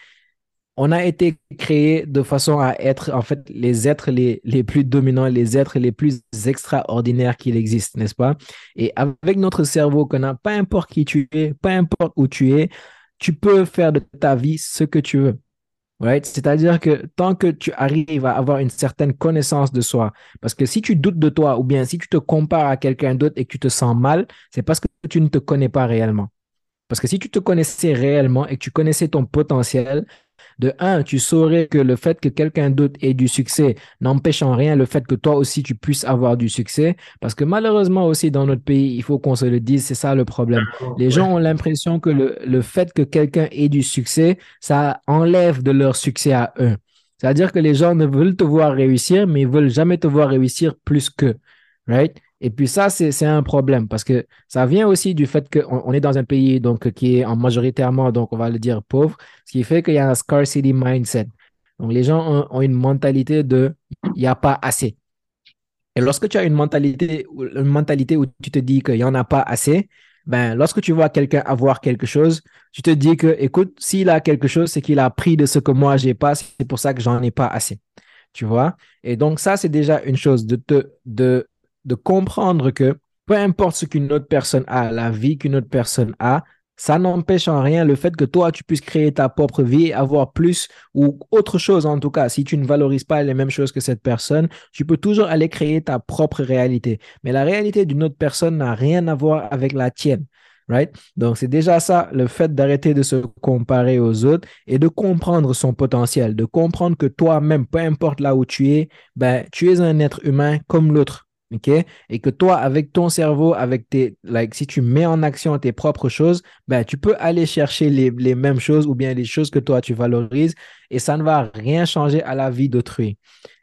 on a été créé de façon à être en fait les êtres les, plus dominants, les êtres les plus extraordinaires qu'il existe, n'est-ce pas? Et avec notre cerveau qu'on a, peu importe qui tu es, peu importe où tu es, tu peux faire de ta vie ce que tu veux. C'est-à-dire que tant que tu arrives à avoir une certaine connaissance de soi, parce que si tu doutes de toi ou bien si tu te compares à quelqu'un d'autre et que tu te sens mal, c'est parce que tu ne te connais pas réellement. Parce que si tu te connaissais réellement et que tu connaissais ton potentiel, de un, tu saurais que le fait que quelqu'un d'autre ait du succès n'empêche en rien le fait que toi aussi tu puisses avoir du succès. Parce que malheureusement aussi dans notre pays, il faut qu'on se le dise, c'est ça le problème. Les gens ont l'impression que le, le fait que quelqu'un ait du succès, ça enlève de leur succès à eux. C'est-à-dire que les gens ne veulent te voir réussir, mais ils veulent jamais te voir réussir plus qu'eux. Right? Et puis ça, c'est un problème parce que ça vient aussi du fait qu'on on est dans un pays donc, qui est en majoritairement, donc on va le dire, pauvre, ce qui fait qu'il y a un scarcity mindset. Donc les gens ont, une mentalité de il n'y a pas assez. Et lorsque tu as une mentalité, une mentalité où tu te dis qu'il n'y en a pas assez, ben, lorsque tu vois quelqu'un avoir quelque chose, tu te dis que, écoute, s'il a quelque chose, c'est qu'il a pris de ce que moi j'ai pas, c'est pour ça que j'en ai pas assez. Tu vois? Et donc, ça, c'est déjà une chose de te, de de comprendre que peu importe ce qu'une autre personne a, la vie qu'une autre personne a, ça n'empêche en rien le fait que toi, tu puisses créer ta propre vie, avoir plus ou autre chose en tout cas. Si tu ne valorises pas les mêmes choses que cette personne, tu peux toujours aller créer ta propre réalité. Mais la réalité d'une autre personne n'a rien à voir avec la tienne. Right? Donc, c'est déjà ça, le fait d'arrêter de se comparer aux autres et de comprendre son potentiel, de comprendre que toi-même, peu importe là où tu es, ben, tu es un être humain comme l'autre. Et que toi, avec ton cerveau, avec tes, like, si tu mets en action tes propres choses, ben, tu peux aller chercher les, les mêmes choses ou bien les choses que toi, tu valorises et ça ne va rien changer à la vie d'autrui.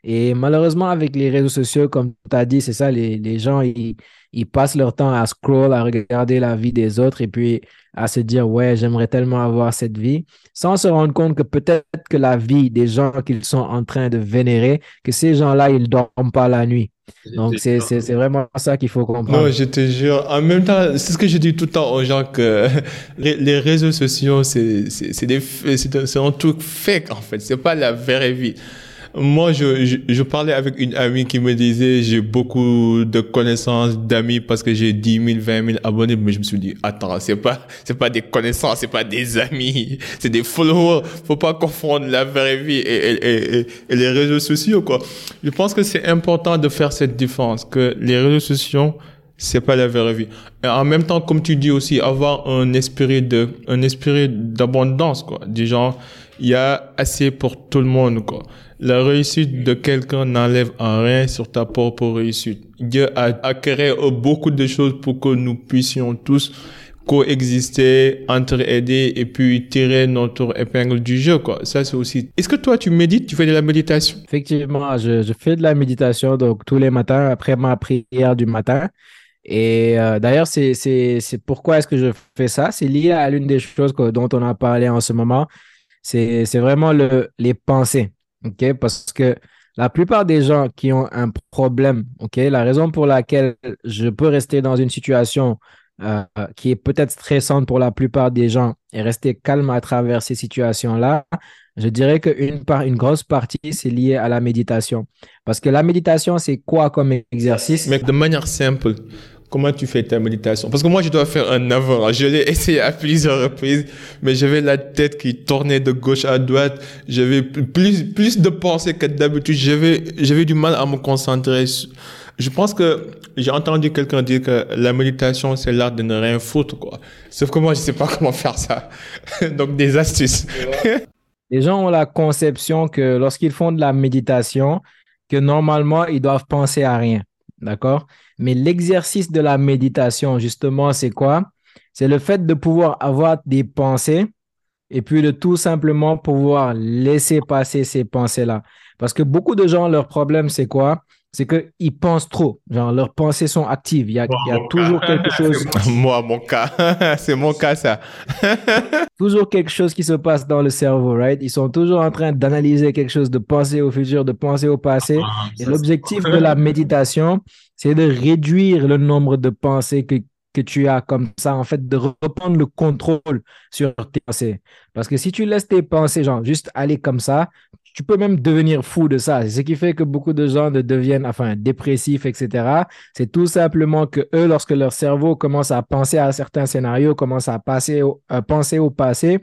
Et malheureusement, avec les réseaux sociaux, comme tu as dit, c'est ça, les, les gens, ils, ils, passent leur temps à scroll, à regarder la vie des autres et puis à se dire, ouais, j'aimerais tellement avoir cette vie, sans se rendre compte que peut-être que la vie des gens qu'ils sont en train de vénérer, que ces gens-là, ils ne dorment pas la nuit. Donc, c'est vraiment ça qu'il faut comprendre. Non, je te jure. En même temps, c'est ce que je dis tout le temps aux gens que les, réseaux sociaux, c'est un truc fake, en fait. C'est pas la vraie vie. Moi, je, parlais avec une amie qui me disait, j'ai beaucoup de connaissances, d'amis parce que j'ai 10 000, 20 000 abonnés. Mais je me suis dit, attends, c'est pas, c'est pas des connaissances, c'est pas des amis, c'est des followers. Faut pas confondre la vraie vie et, les réseaux sociaux, quoi. Je pense que c'est important de faire cette différence, que les réseaux sociaux, c'est pas la vraie vie. Et en même temps, comme tu dis aussi, avoir un esprit de, un esprit d'abondance, quoi. Du genre, il y a assez pour tout le monde, quoi. La réussite de quelqu'un n'enlève en rien sur ta propre réussite. Dieu a, créé beaucoup de choses pour que nous puissions tous coexister, entraider et puis tirer notre épingle du jeu, quoi. Ça, c'est aussi. Est-ce que toi, tu médites, tu fais de la méditation? Effectivement, je, je fais de la méditation, donc tous les matins après ma prière du matin. Et euh, d'ailleurs, c'est, c'est, c'est pourquoi est-ce que je fais ça? C'est lié à l'une des choses dont on a parlé en ce moment. C'est, vraiment le, les pensées. Parce que la plupart des gens qui ont un problème, la raison pour laquelle je peux rester dans une situation euh, qui est peut-être stressante pour la plupart des gens et rester calme à travers ces situations-là, je dirais qu'une par, une grosse partie, c'est lié à la méditation. Parce que la méditation, c'est quoi comme exercice? Mais de manière simple, comment tu fais ta méditation? Parce que moi, je dois faire un avant. Je l'ai essayé à plusieurs reprises, mais j'avais la tête qui tournait de gauche à droite. J'avais plus, plus de pensées que d'habitude. J'avais, j'avais du mal à me concentrer. Je pense que j'ai entendu quelqu'un dire que la méditation, c'est l'art de ne rien foutre, quoi. Sauf que moi, je sais pas comment faire ça. Donc, des astuces. Les gens ont la conception que lorsqu'ils font de la méditation, que normalement, ils doivent penser à rien. D'accord? Mais l'exercice de la méditation, justement, c'est quoi? C'est le fait de pouvoir avoir des pensées et puis de tout simplement pouvoir laisser passer ces pensées-là. Parce que beaucoup de gens, leur problème, c'est quoi? c'est qu'ils pensent trop. Genre, leurs pensées sont actives. Il y a, il y a toujours quelque chose. Moi, mon cas. c'est mon cas, ça. toujours quelque chose qui se passe dans le cerveau, right? Ils sont toujours en train d'analyser quelque chose, de penser au futur, de penser au passé. Ah, Et l'objectif de la méditation, c'est de réduire le nombre de pensées que, tu as comme ça, en fait, de reprendre le contrôle sur tes pensées. Parce que si tu laisses tes pensées, genre, juste aller comme ça, tu peux même devenir fou de ça. C'est ce qui fait que beaucoup de gens deviennent, enfin, dépressifs, etc. C'est tout simplement que eux, lorsque leur cerveau commence à penser à certains scénarios, commence à penser au passé,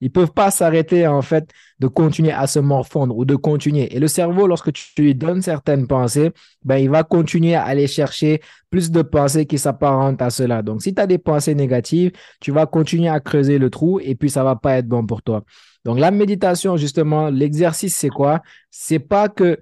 ils peuvent pas s'arrêter, en fait, de continuer à se morfondre ou de continuer. Et le cerveau, lorsque tu lui donnes certaines pensées, ben, il va continuer à aller chercher plus de pensées qui s'apparentent à cela. Donc, si tu as des pensées négatives, tu vas continuer à creuser le trou et puis ça va pas être bon pour toi. Donc, la méditation, justement, l'exercice, c'est quoi? C'est pas que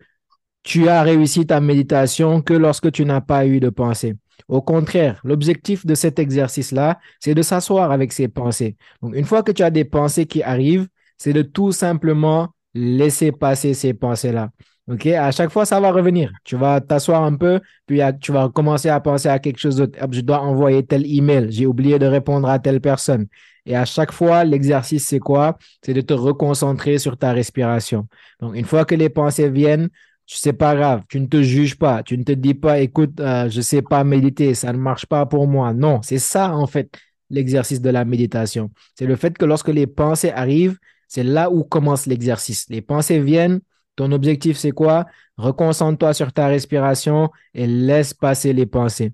tu as réussi ta méditation que lorsque tu n'as pas eu de pensée. Au contraire, l'objectif de cet exercice-là, c'est de s'asseoir avec ces pensées. Donc, une fois que tu as des pensées qui arrivent, c'est de tout simplement laisser passer ces pensées-là. OK? À chaque fois, ça va revenir. Tu vas t'asseoir un peu, puis tu vas commencer à penser à quelque chose d'autre. Je dois envoyer tel email. J'ai oublié de répondre à telle personne. Et à chaque fois, l'exercice, c'est quoi? C'est de te reconcentrer sur ta respiration. Donc, une fois que les pensées viennent, c'est pas grave, tu ne te juges pas, tu ne te dis pas, écoute, euh, je sais pas méditer, ça ne marche pas pour moi. Non, c'est ça, en fait, l'exercice de la méditation. C'est le fait que lorsque les pensées arrivent, c'est là où commence l'exercice. Les pensées viennent, ton objectif, c'est quoi? Reconcentre-toi sur ta respiration et laisse passer les pensées.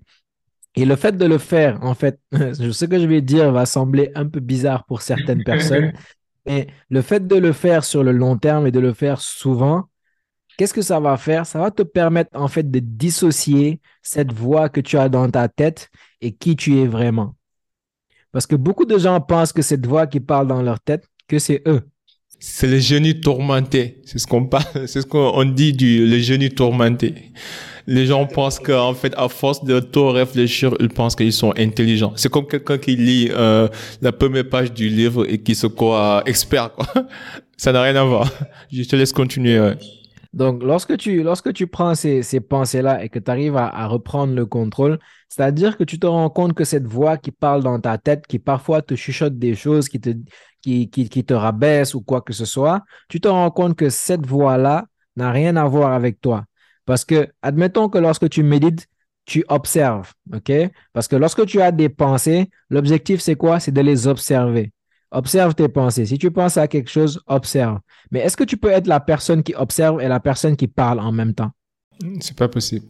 Et le fait de le faire, en fait, ce que je vais dire va sembler un peu bizarre pour certaines personnes, mais le fait de le faire sur le long terme et de le faire souvent, qu'est-ce que ça va faire? Ça va te permettre, en fait, de dissocier cette voix que tu as dans ta tête et qui tu es vraiment. Parce que beaucoup de gens pensent que cette voix qui parle dans leur tête, que c'est eux. C'est le génie tourmenté. C'est ce qu'on parle, c'est ce qu'on dit du génie tourmenté les gens pensent qu'en fait, à force de trop réfléchir, ils pensent qu'ils sont intelligents. C'est comme quelqu'un qui lit euh, la première page du livre et qui se croit expert. Ça n'a rien à voir. Je te laisse continuer. Donc, lorsque tu, lorsque tu prends ces, ces pensées-là et que tu arrives à, reprendre le contrôle, c'est-à-dire que tu te rends compte que cette voix qui parle dans ta tête, qui parfois te chuchote des choses, qui te, qui te rabaisse ou quoi que ce soit, tu te rends compte que cette voix-là n'a rien à voir avec toi. Parce que, admettons que lorsque tu médites, tu observes, OK? Parce que lorsque tu as des pensées, l'objectif, c'est quoi? C'est de les observer. Observe tes pensées. Si tu penses à quelque chose, observe. Mais est-ce que tu peux être la personne qui observe et la personne qui parle en même temps? C'est pas possible.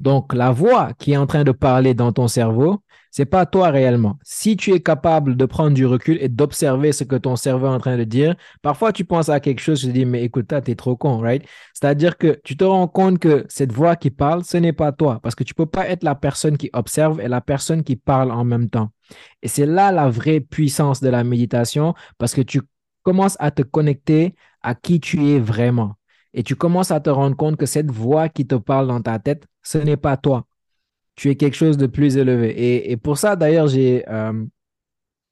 Donc, la voix qui est en train de parler dans ton cerveau, c'est pas toi réellement. Si tu es capable de prendre du recul et d'observer ce que ton cerveau est en train de dire, parfois tu penses à quelque chose, tu te dis, mais écoute, t'es trop con, right? C'est-à-dire que tu te rends compte que cette voix qui parle, ce n'est pas toi, parce que tu peux pas être la personne qui observe et la personne qui parle en même temps. Et c'est là la vraie puissance de la méditation, parce que tu commences à te connecter à qui tu es vraiment. Et tu commences à te rendre compte que cette voix qui te parle dans ta tête, ce n'est pas toi tu es quelque chose de plus élevé. Et, pour ça, d'ailleurs, j'ai euh,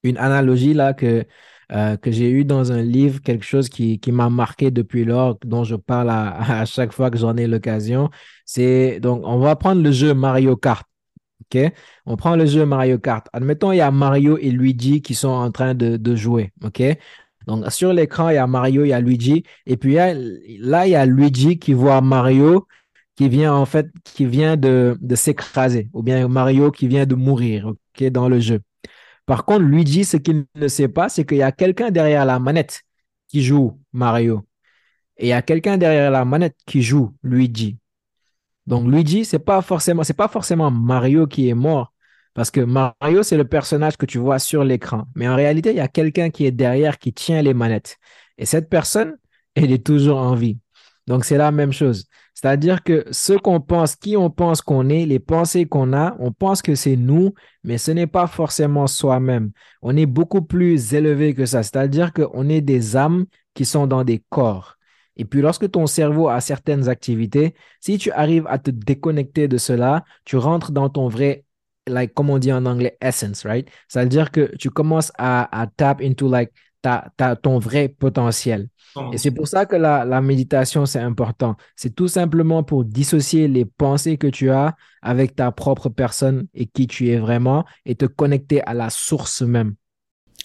une analogie là que, euh, que j'ai eue dans un livre, quelque chose qui, m'a marqué depuis lors, dont je parle à, chaque fois que j'en ai l'occasion. C'est donc, on va prendre le jeu Mario Kart. OK? On prend le jeu Mario Kart. Admettons, il y a Mario et Luigi qui sont en train de, jouer. OK? Donc, sur l'écran, il y a Mario, il y a Luigi. Et puis là, il y a Luigi qui voit Mario qui vient en fait, qui vient de, s'écraser, ou bien Mario qui vient de mourir, OK, dans le jeu. Par contre, Luigi, ce qu'il ne sait pas, c'est qu'il y a quelqu'un derrière la manette qui joue Mario. Et il y a quelqu'un derrière la manette qui joue Luigi. Donc Luigi, c'est pas pas forcément Mario qui est mort, parce que Mario, c'est le personnage que tu vois sur l'écran. Mais en réalité, il y a quelqu'un qui est derrière, qui tient les manettes. Et cette personne, elle est toujours en vie. Donc c'est la même chose. C'est-à-dire que ce qu'on pense, qui on pense qu'on est, les pensées qu'on a, on pense que c'est nous, mais ce n'est pas forcément soi-même. On est beaucoup plus élevé que ça. C'est-à-dire qu'on est des âmes qui sont dans des corps. Et puis, lorsque ton cerveau a certaines activités, si tu arrives à te déconnecter de cela, tu rentres dans ton vrai, like, comme on dit en anglais, essence, right? Ça veut dire que tu commences à, à tap into, like, ta, ta, ton vrai potentiel. Et c'est pour ça que la, la méditation, c'est important. C'est tout simplement pour dissocier les pensées que tu as avec ta propre personne et qui tu es vraiment et te connecter à la source même.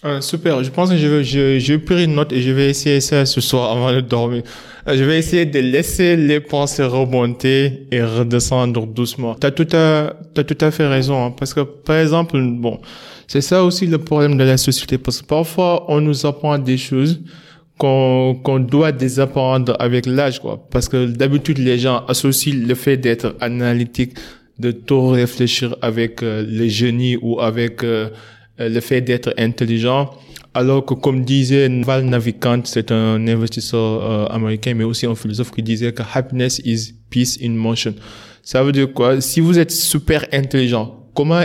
Ah, super, je pense que je vais, je, je pris une note et je vais essayer ça ce soir avant de dormir. Euh, je vais essayer de laisser les pensées remonter et redescendre doucement. T'as tout à, t'as tout à fait raison, hein, parce que par exemple, bon, c'est ça aussi le problème de la société, parce que parfois on nous apprend des choses qu'on qu'on doit désapprendre avec l'âge, quoi. Parce que d'habitude les gens associent le fait d'être analytique, de tout réfléchir avec euh, les génies ou avec euh, euh, le fait d'être intelligent. Alors que, comme disait Val Navicant, c'est un investisseur euh, américain, mais aussi un philosophe qui disait que happiness is peace in motion. Ça veut dire quoi? Si vous êtes super intelligent, comment,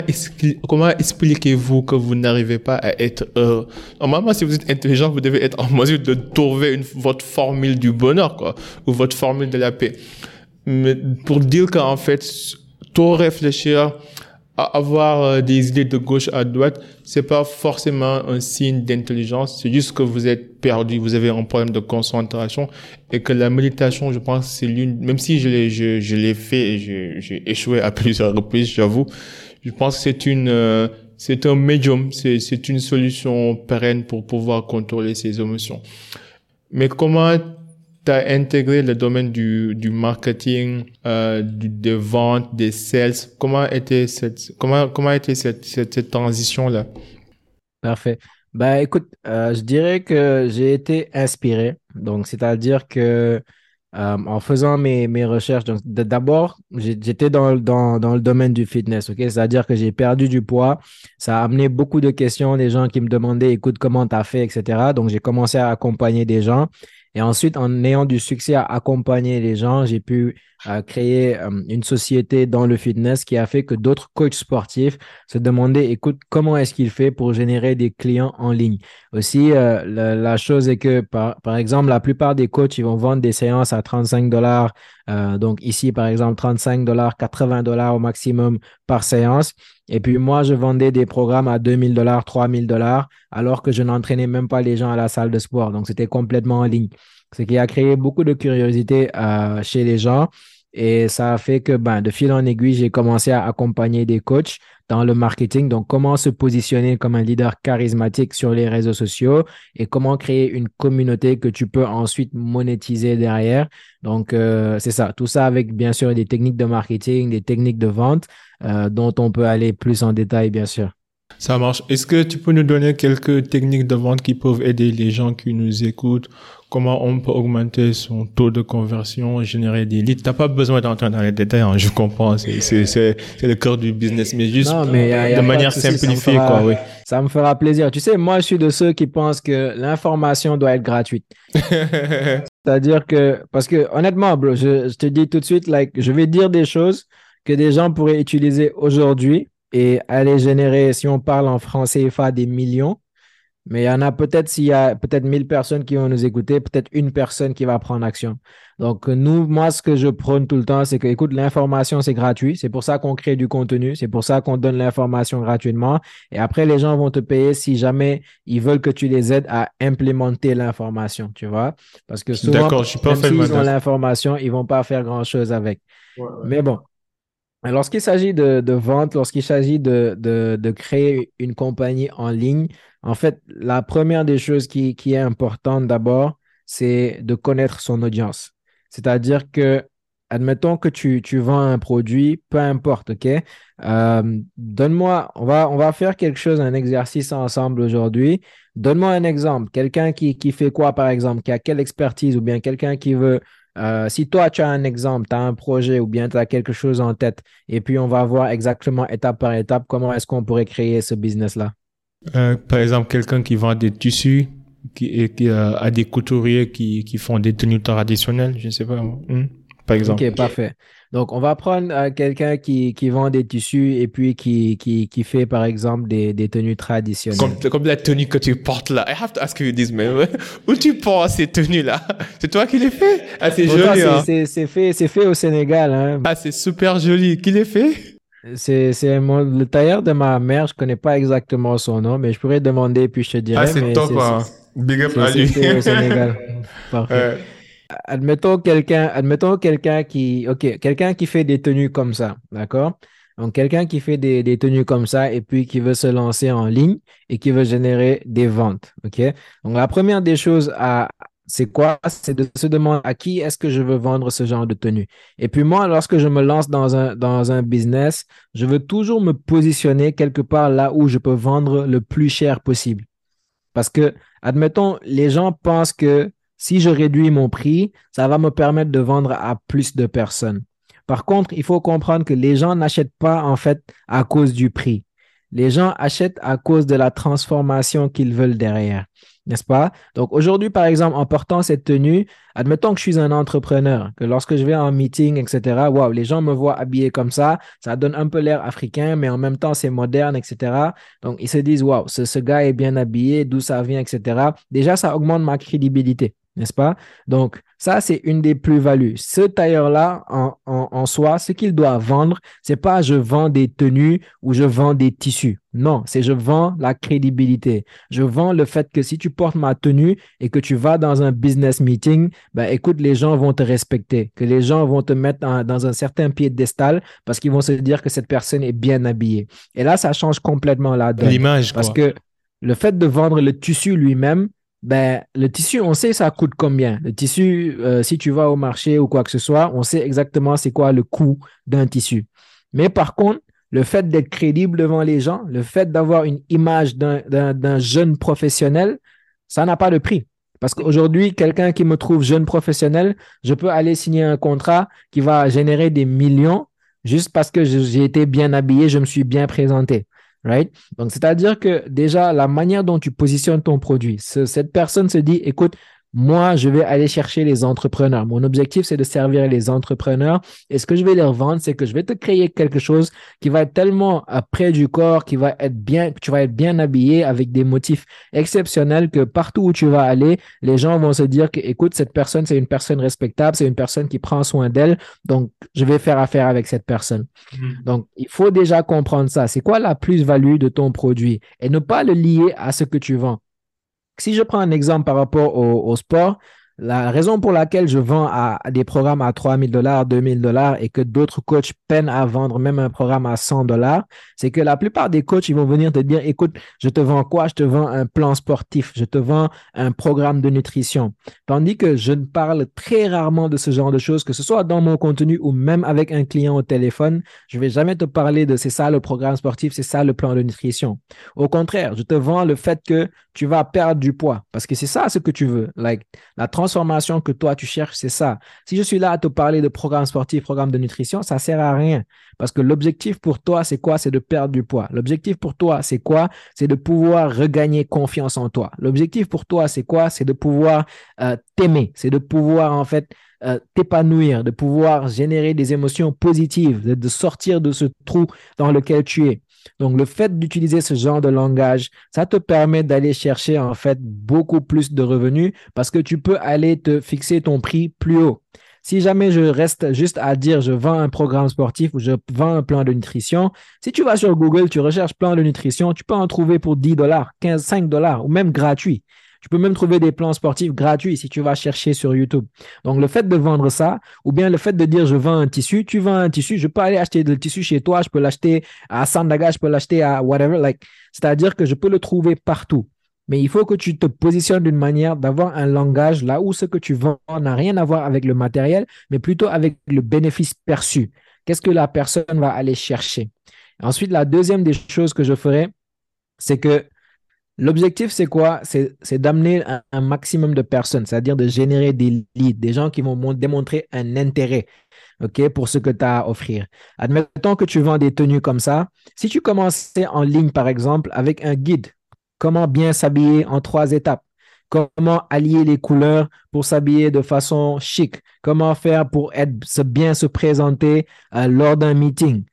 comment expliquez-vous que vous n'arrivez pas à être heureux? Normalement, si vous êtes intelligent, vous devez être en mesure de trouver une, votre formule du bonheur, quoi, ou votre formule de la paix. Mais pour dire qu'en fait, tout réfléchir, avoir euh, des idées de gauche à droite, c'est pas forcément un signe d'intelligence. C'est juste que vous êtes perdu, vous avez un problème de concentration et que la méditation, je pense, c'est l'une, même si je l'ai, je, je l'ai fait et j'ai échoué à plusieurs reprises, j'avoue. Je pense que c'est une, euh, c'est un médium, c'est, c'est une solution pérenne pour pouvoir contrôler ses émotions. Mais comment tu as intégré le domaine du, du marketing, euh, du, des ventes, des sales. Comment était cette, comment, comment était cette, cette, transition-là? Parfait. Ben, écoute, euh, je dirais que j'ai été inspiré. Donc, c'est-à-dire que euh, en faisant mes, mes recherches, d'abord, j'étais dans, dans, dans, le domaine du fitness, ok? C'est-à-dire que j'ai perdu du poids. Ça a amené beaucoup de questions, des gens qui me demandaient, écoute, comment tu as fait, etc. Donc, j'ai commencé à accompagner des gens. Et ensuite, en ayant du succès à accompagner les gens, j'ai pu euh, créer euh, une société dans le fitness qui a fait que d'autres coachs sportifs se demandaient, écoute, comment est-ce qu'il fait pour générer des clients en ligne? Aussi, euh, la, chose est que, par, par, exemple, la plupart des coachs, ils vont vendre des séances à 35 dollars. Donc ici, par exemple, 35 dollars, 80 dollars au maximum par séance. Et puis moi, je vendais des programmes à 2000 dollars, 3000 dollars, alors que je n'entraînais même pas les gens à la salle de sport. Donc, c'était complètement en ligne. Ce qui a créé beaucoup de curiosité euh, chez les gens. Et ça a fait que, ben, de fil en aiguille, j'ai commencé à accompagner des coachs dans le marketing. Donc, comment se positionner comme un leader charismatique sur les réseaux sociaux et comment créer une communauté que tu peux ensuite monétiser derrière. Donc, euh, c'est ça. Tout ça avec, bien sûr, des techniques de marketing, des techniques de vente euh, dont on peut aller plus en détail, bien sûr. Ça marche. Est-ce que tu peux nous donner quelques techniques de vente qui peuvent aider les gens qui nous écoutent? Comment on peut augmenter son taux de conversion, générer des leads? T'as pas besoin d'entrer dans les détails, hein, je comprends. C'est, le cœur du business, mais juste de manière simplifiée, quoi. Oui. Ça me fera plaisir. Tu sais, moi, je suis de ceux qui pensent que l'information doit être gratuite. C'est-à-dire que, parce que honnêtement, bro, je, je te dis tout de suite, like, je vais dire des choses que des gens pourraient utiliser aujourd'hui et aller générer, si on parle en français CFA, des millions. Mais il y en a peut-être, s'il y a peut-être 1000 personnes qui vont nous écouter, peut-être une personne qui va prendre action. Donc, nous, moi, ce que je prône tout le temps, c'est que, écoute, l'information, c'est gratuit. C'est pour ça qu'on crée du contenu. C'est pour ça qu'on donne l'information gratuitement. Et après, les gens vont te payer si jamais ils veulent que tu les aides à implémenter l'information, tu vois? Parce que souvent, même s'ils ont l'information, ils vont pas faire grand-chose avec. Mais bon, Lorsqu'il s'agit de, de, vente, lorsqu'il s'agit de, créer une compagnie en ligne, en fait, la première des choses qui, qui est importante d'abord, c'est de connaître son audience. C'est-à-dire que, admettons que tu, vends un produit, peu importe, OK? Euh, donne-moi, on va, on va faire quelque chose, un exercice ensemble aujourd'hui. Donne-moi un exemple. Quelqu'un qui, qui fait quoi, par exemple, qui a quelle expertise ou bien quelqu'un qui veut euh, si toi, tu as un exemple, tu as un projet ou bien tu as quelque chose en tête, et puis on va voir exactement étape par étape comment est-ce qu'on pourrait créer ce business-là. Euh, par exemple, quelqu'un qui vend des tissus qui, et qui euh, a des couturiers qui, qui font des tenues traditionnelles, je ne sais pas. Hmm, par exemple. Ok, parfait. Donc, on va prendre euh, quelqu'un qui, qui, vend des tissus et puis qui, qui, qui fait, par exemple, des, des tenues traditionnelles. Comme, comme, la tenue que tu portes là. I have to ask you this, man. Où tu portes ces tenues-là C'est toi qui les fais? Ah, c'est joli. Hein? C'est fait, fait au Sénégal. Hein. Ah, c'est super joli. Qui les fait? C'est le tailleur de ma mère, je connais pas exactement son nom, mais je pourrais demander puis je te dirai. Ah, c'est top, hein. Big up à lui. au Sénégal. Parfait admettons quelqu'un, admettons quelqu'un qui, ok, quelqu'un qui fait des tenues comme ça, d'accord? Donc, quelqu'un qui fait des, tenues comme ça et puis qui veut se lancer en ligne et qui veut générer des ventes, ok? Donc, la première des choses à, c'est quoi? C'est de se demander à qui est-ce que je veux vendre ce genre de tenue. Et puis moi, lorsque je me lance dans un, dans un business, je veux toujours me positionner quelque part là où je peux vendre le plus cher possible. Parce que, admettons, les gens pensent que si je réduis mon prix, ça va me permettre de vendre à plus de personnes. Par contre, il faut comprendre que les gens n'achètent pas en fait à cause du prix. Les gens achètent à cause de la transformation qu'ils veulent derrière n'est-ce pas? Donc aujourd'hui, par exemple, en portant cette tenue, admettons que je suis un entrepreneur, que lorsque je vais en meeting, etc., waouh, les gens me voient habillé comme ça, ça donne un peu l'air africain, mais en même temps, c'est moderne, etc. Donc ils se disent, waouh, ce, ce gars est bien habillé, d'où ça vient, etc. Déjà, ça augmente ma crédibilité n'est-ce pas? Donc, ça, c'est une des plus-values. Ce tailleur-là, en, en, soi, ce qu'il doit vendre, c'est pas je vends des tenues ou je vends des tissus. Non, c'est je vends la crédibilité. Je vends le fait que si tu portes ma tenue et que tu vas dans un business meeting, ben, écoute, les gens vont te respecter, que les gens vont te mettre dans un certain piédestal parce qu'ils vont se dire que cette personne est bien habillée. Et là, ça change complètement la donne. L'image, Parce que le fait de vendre le tissu lui-même, ben, le tissu, on sait ça coûte combien. Le tissu, euh, si tu vas au marché ou quoi que ce soit, on sait exactement c'est quoi le coût d'un tissu. Mais par contre, le fait d'être crédible devant les gens, le fait d'avoir une image d'un jeune professionnel, ça n'a pas de prix. Parce qu'aujourd'hui, quelqu'un qui me trouve jeune professionnel, je peux aller signer un contrat qui va générer des millions juste parce que j'ai été bien habillé, je me suis bien présenté. Right? Donc, c'est-à-dire que déjà, la manière dont tu positionnes ton produit, cette personne se dit, écoute, moi, je vais aller chercher les entrepreneurs. Mon objectif, c'est de servir les entrepreneurs. Et ce que je vais leur vendre, c'est que je vais te créer quelque chose qui va être tellement près du corps, qui va être bien, tu vas être bien habillé avec des motifs exceptionnels que partout où tu vas aller, les gens vont se dire que, écoute, cette personne, c'est une personne respectable, c'est une personne qui prend soin d'elle. Donc, je vais faire affaire avec cette personne. Mm-hmm. Donc, il faut déjà comprendre ça. C'est quoi la plus-value de ton produit? Et ne pas le lier à ce que tu vends. Si je prends un exemple par rapport au, sport, la raison pour laquelle je vends à, des programmes à 3000 dollars, 2000 dollars et que d'autres coachs peinent à vendre même un programme à 100 dollars, c'est que la plupart des coachs, vont venir te dire, écoute, je te vends quoi? Je te vends un plan sportif, je te vends un programme de nutrition. Tandis que je ne parle très rarement de ce genre de choses, que ce soit dans mon contenu ou même avec un client au téléphone, je vais jamais te parler de c'est ça le programme sportif, c'est ça le plan de nutrition. Au contraire, je te vends le fait que tu vas perdre du poids parce que c'est ça ce que tu veux. La transformation que toi tu cherches, c'est ça. Si je suis là à te parler de programme sportif, programme de nutrition, ça sert à rien parce que l'objectif pour toi, c'est quoi? C'est de perdre du poids. L'objectif pour toi, c'est quoi? C'est de pouvoir regagner confiance en toi. L'objectif pour toi, c'est quoi? C'est de pouvoir euh, t'aimer. C'est de pouvoir, en fait, euh, t'épanouir, de pouvoir générer des émotions positives, de sortir de ce trou dans lequel tu es. Donc, le fait d'utiliser ce genre de langage, ça te permet d'aller chercher en fait beaucoup plus de revenus parce que tu peux aller te fixer ton prix plus haut. Si jamais je reste juste à dire je vends un programme sportif ou je vends un plan de nutrition, si tu vas sur Google, tu recherches plan de nutrition, tu peux en trouver pour 10 dollars, 15, 5 dollars ou même gratuit. Tu peux même trouver des plans sportifs gratuits si tu vas chercher sur YouTube. Donc, le fait de vendre ça, ou bien le fait de dire je vends un tissu, tu vends un tissu, je peux aller acheter le tissu chez toi, je peux l'acheter à Sandaga, je peux l'acheter à whatever. Like, c'est-à-dire que je peux le trouver partout. Mais il faut que tu te positionnes d'une manière d'avoir un langage là où ce que tu vends n'a rien à voir avec le matériel, mais plutôt avec le bénéfice perçu. Qu'est-ce que la personne va aller chercher? Ensuite, la deuxième des choses que je ferai, c'est que l'objectif, c'est quoi? C'est d'amener un, maximum de personnes, c'est-à-dire de générer des leads, des gens qui vont démontrer un intérêt pour ce que tu as à offrir. Admettons que tu vends des tenues comme ça. Si tu commençais en ligne, par exemple, avec un guide, comment bien s'habiller en trois étapes, comment allier les couleurs pour s'habiller de façon chic, comment faire pour être, bien se présenter euh, lors d'un meeting?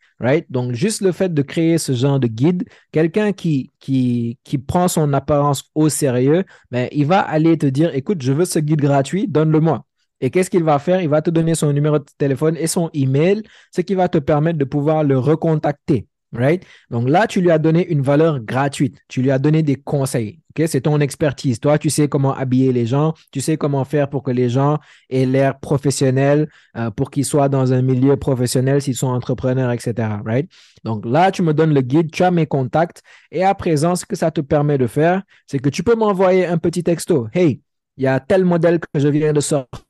Donc, juste le fait de créer ce genre de guide, quelqu'un qui, qui, qui prend son apparence au sérieux, ben, il va aller te dire, écoute, je veux ce guide gratuit, donne-le-moi. Et qu'est-ce qu'il va faire? Il va te donner son numéro de téléphone et son email, ce qui va te permettre de pouvoir le recontacter. Right? Donc là, tu lui as donné une valeur gratuite. Tu lui as donné des conseils. Okay? C'est ton expertise. Toi, tu sais comment habiller les gens. Tu sais comment faire pour que les gens aient l'air professionnel, euh, pour qu'ils soient dans un milieu professionnel s'ils sont entrepreneurs, etc. Right? Donc là, tu me donnes le guide, tu as mes contacts. Et à présent, ce que ça te permet de faire, c'est que tu peux m'envoyer un petit texto. Hey, il y a tel modèle que je viens de sortir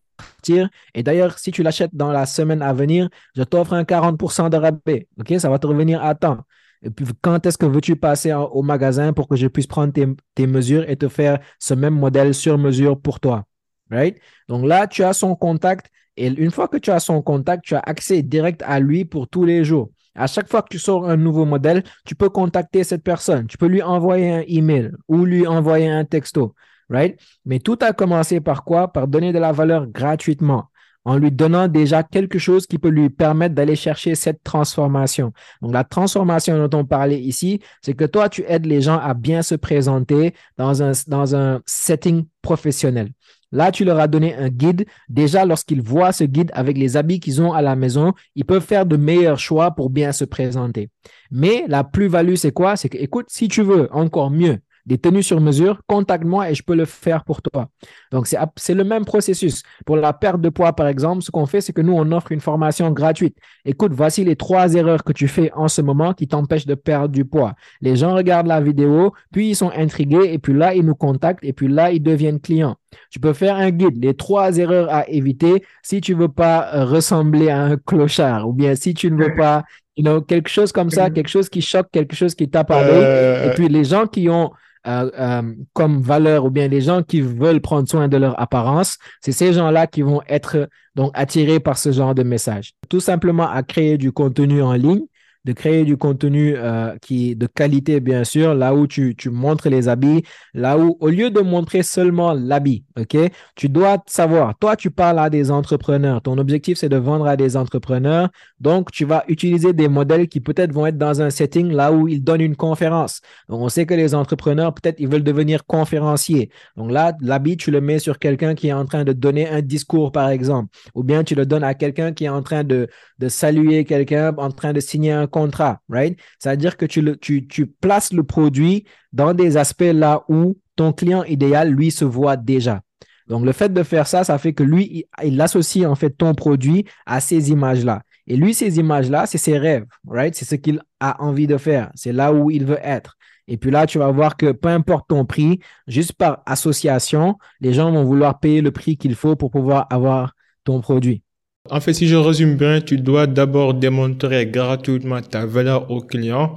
et d'ailleurs, si tu l'achètes dans la semaine à venir, je t'offre un 40% de rabais. OK? Ça va te revenir à temps. Et puis, quand est-ce que veux-tu passer au magasin pour que je puisse prendre tes, mesures et te faire ce même modèle sur mesure pour toi? Right? Donc là, tu as son contact. Et une fois que tu as son contact, tu as accès direct à lui pour tous les jours. À chaque fois que tu sors un nouveau modèle, tu peux contacter cette personne. Tu peux lui envoyer un email ou lui envoyer un texto right? Mais tout a commencé par quoi? Par donner de la valeur gratuitement en lui donnant déjà quelque chose qui peut lui permettre d'aller chercher cette transformation. Donc, la transformation dont on parlait ici, c'est que toi, tu aides les gens à bien se présenter dans un, dans un setting professionnel. Là, tu leur as donné un guide. Déjà, lorsqu'ils voient ce guide avec les habits qu'ils ont à la maison, ils peuvent faire de meilleurs choix pour bien se présenter. Mais la plus-value, c'est quoi? C'est que, écoute, si tu veux encore mieux, des tenues sur mesure, contacte-moi et je peux le faire pour toi. Donc, c'est le même processus. Pour la perte de poids, par exemple, ce qu'on fait, c'est que nous, on offre une formation gratuite. Écoute, voici les trois erreurs que tu fais en ce moment qui t'empêchent de perdre du poids. Les gens regardent la vidéo, puis ils sont intrigués, et puis là, ils nous contactent, et puis là, ils deviennent clients. Tu peux faire un guide, les trois erreurs à éviter si tu veux pas euh, ressembler à un clochard, ou bien si tu ne veux pas, you know, quelque chose comme ça, quelque chose qui choque, quelque chose qui tape à l'œil. Euh, et puis les gens qui ont euh, euh, comme valeur ou bien les gens qui veulent prendre soin de leur apparence, c'est ces gens-là qui vont être donc attirés par ce genre de message. Tout simplement à créer du contenu en ligne de créer du contenu euh, qui de qualité, bien sûr, là où tu, tu, montres les habits, là où, au lieu de montrer seulement l'habit, OK, tu dois savoir, toi, tu parles à des entrepreneurs. Ton objectif, c'est de vendre à des entrepreneurs. Donc, tu vas utiliser des modèles qui peut-être vont être dans un setting là où ils donnent une conférence. Donc, on sait que les entrepreneurs, peut-être, ils veulent devenir conférenciers. Donc là, l'habit, tu le mets sur quelqu'un qui est en train de donner un discours, par exemple, ou bien tu le donnes à quelqu'un qui est en train de, de saluer quelqu'un, en train de signer un contrat, right? C'est-à-dire que tu, le, tu, tu places le produit dans des aspects là où ton client idéal, lui, se voit déjà. Donc, le fait de faire ça, ça fait que lui, il, associe en fait ton produit à ces images-là. Et lui, ces images-là, c'est ses rêves, right? C'est ce qu'il a envie de faire. C'est là où il veut être. Et puis là, tu vas voir que peu importe ton prix, juste par association, les gens vont vouloir payer le prix qu'il faut pour pouvoir avoir ton produit. En fait, si je résume bien, tu dois d'abord démontrer gratuitement ta valeur au client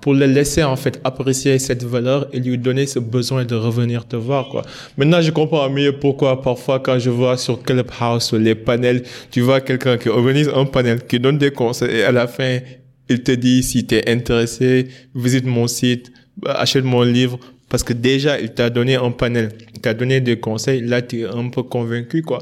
pour le laisser en fait apprécier cette valeur et lui donner ce besoin de revenir te voir quoi. Maintenant je comprends mieux pourquoi parfois quand je vois sur Clubhouse les panels, tu vois quelqu'un qui organise un panel, qui donne des conseils et à la fin il te dit si tu es intéressé, visite mon site, achète mon livre parce que déjà il t'a donné un panel, il t'a donné des conseils, là tu es un peu convaincu quoi.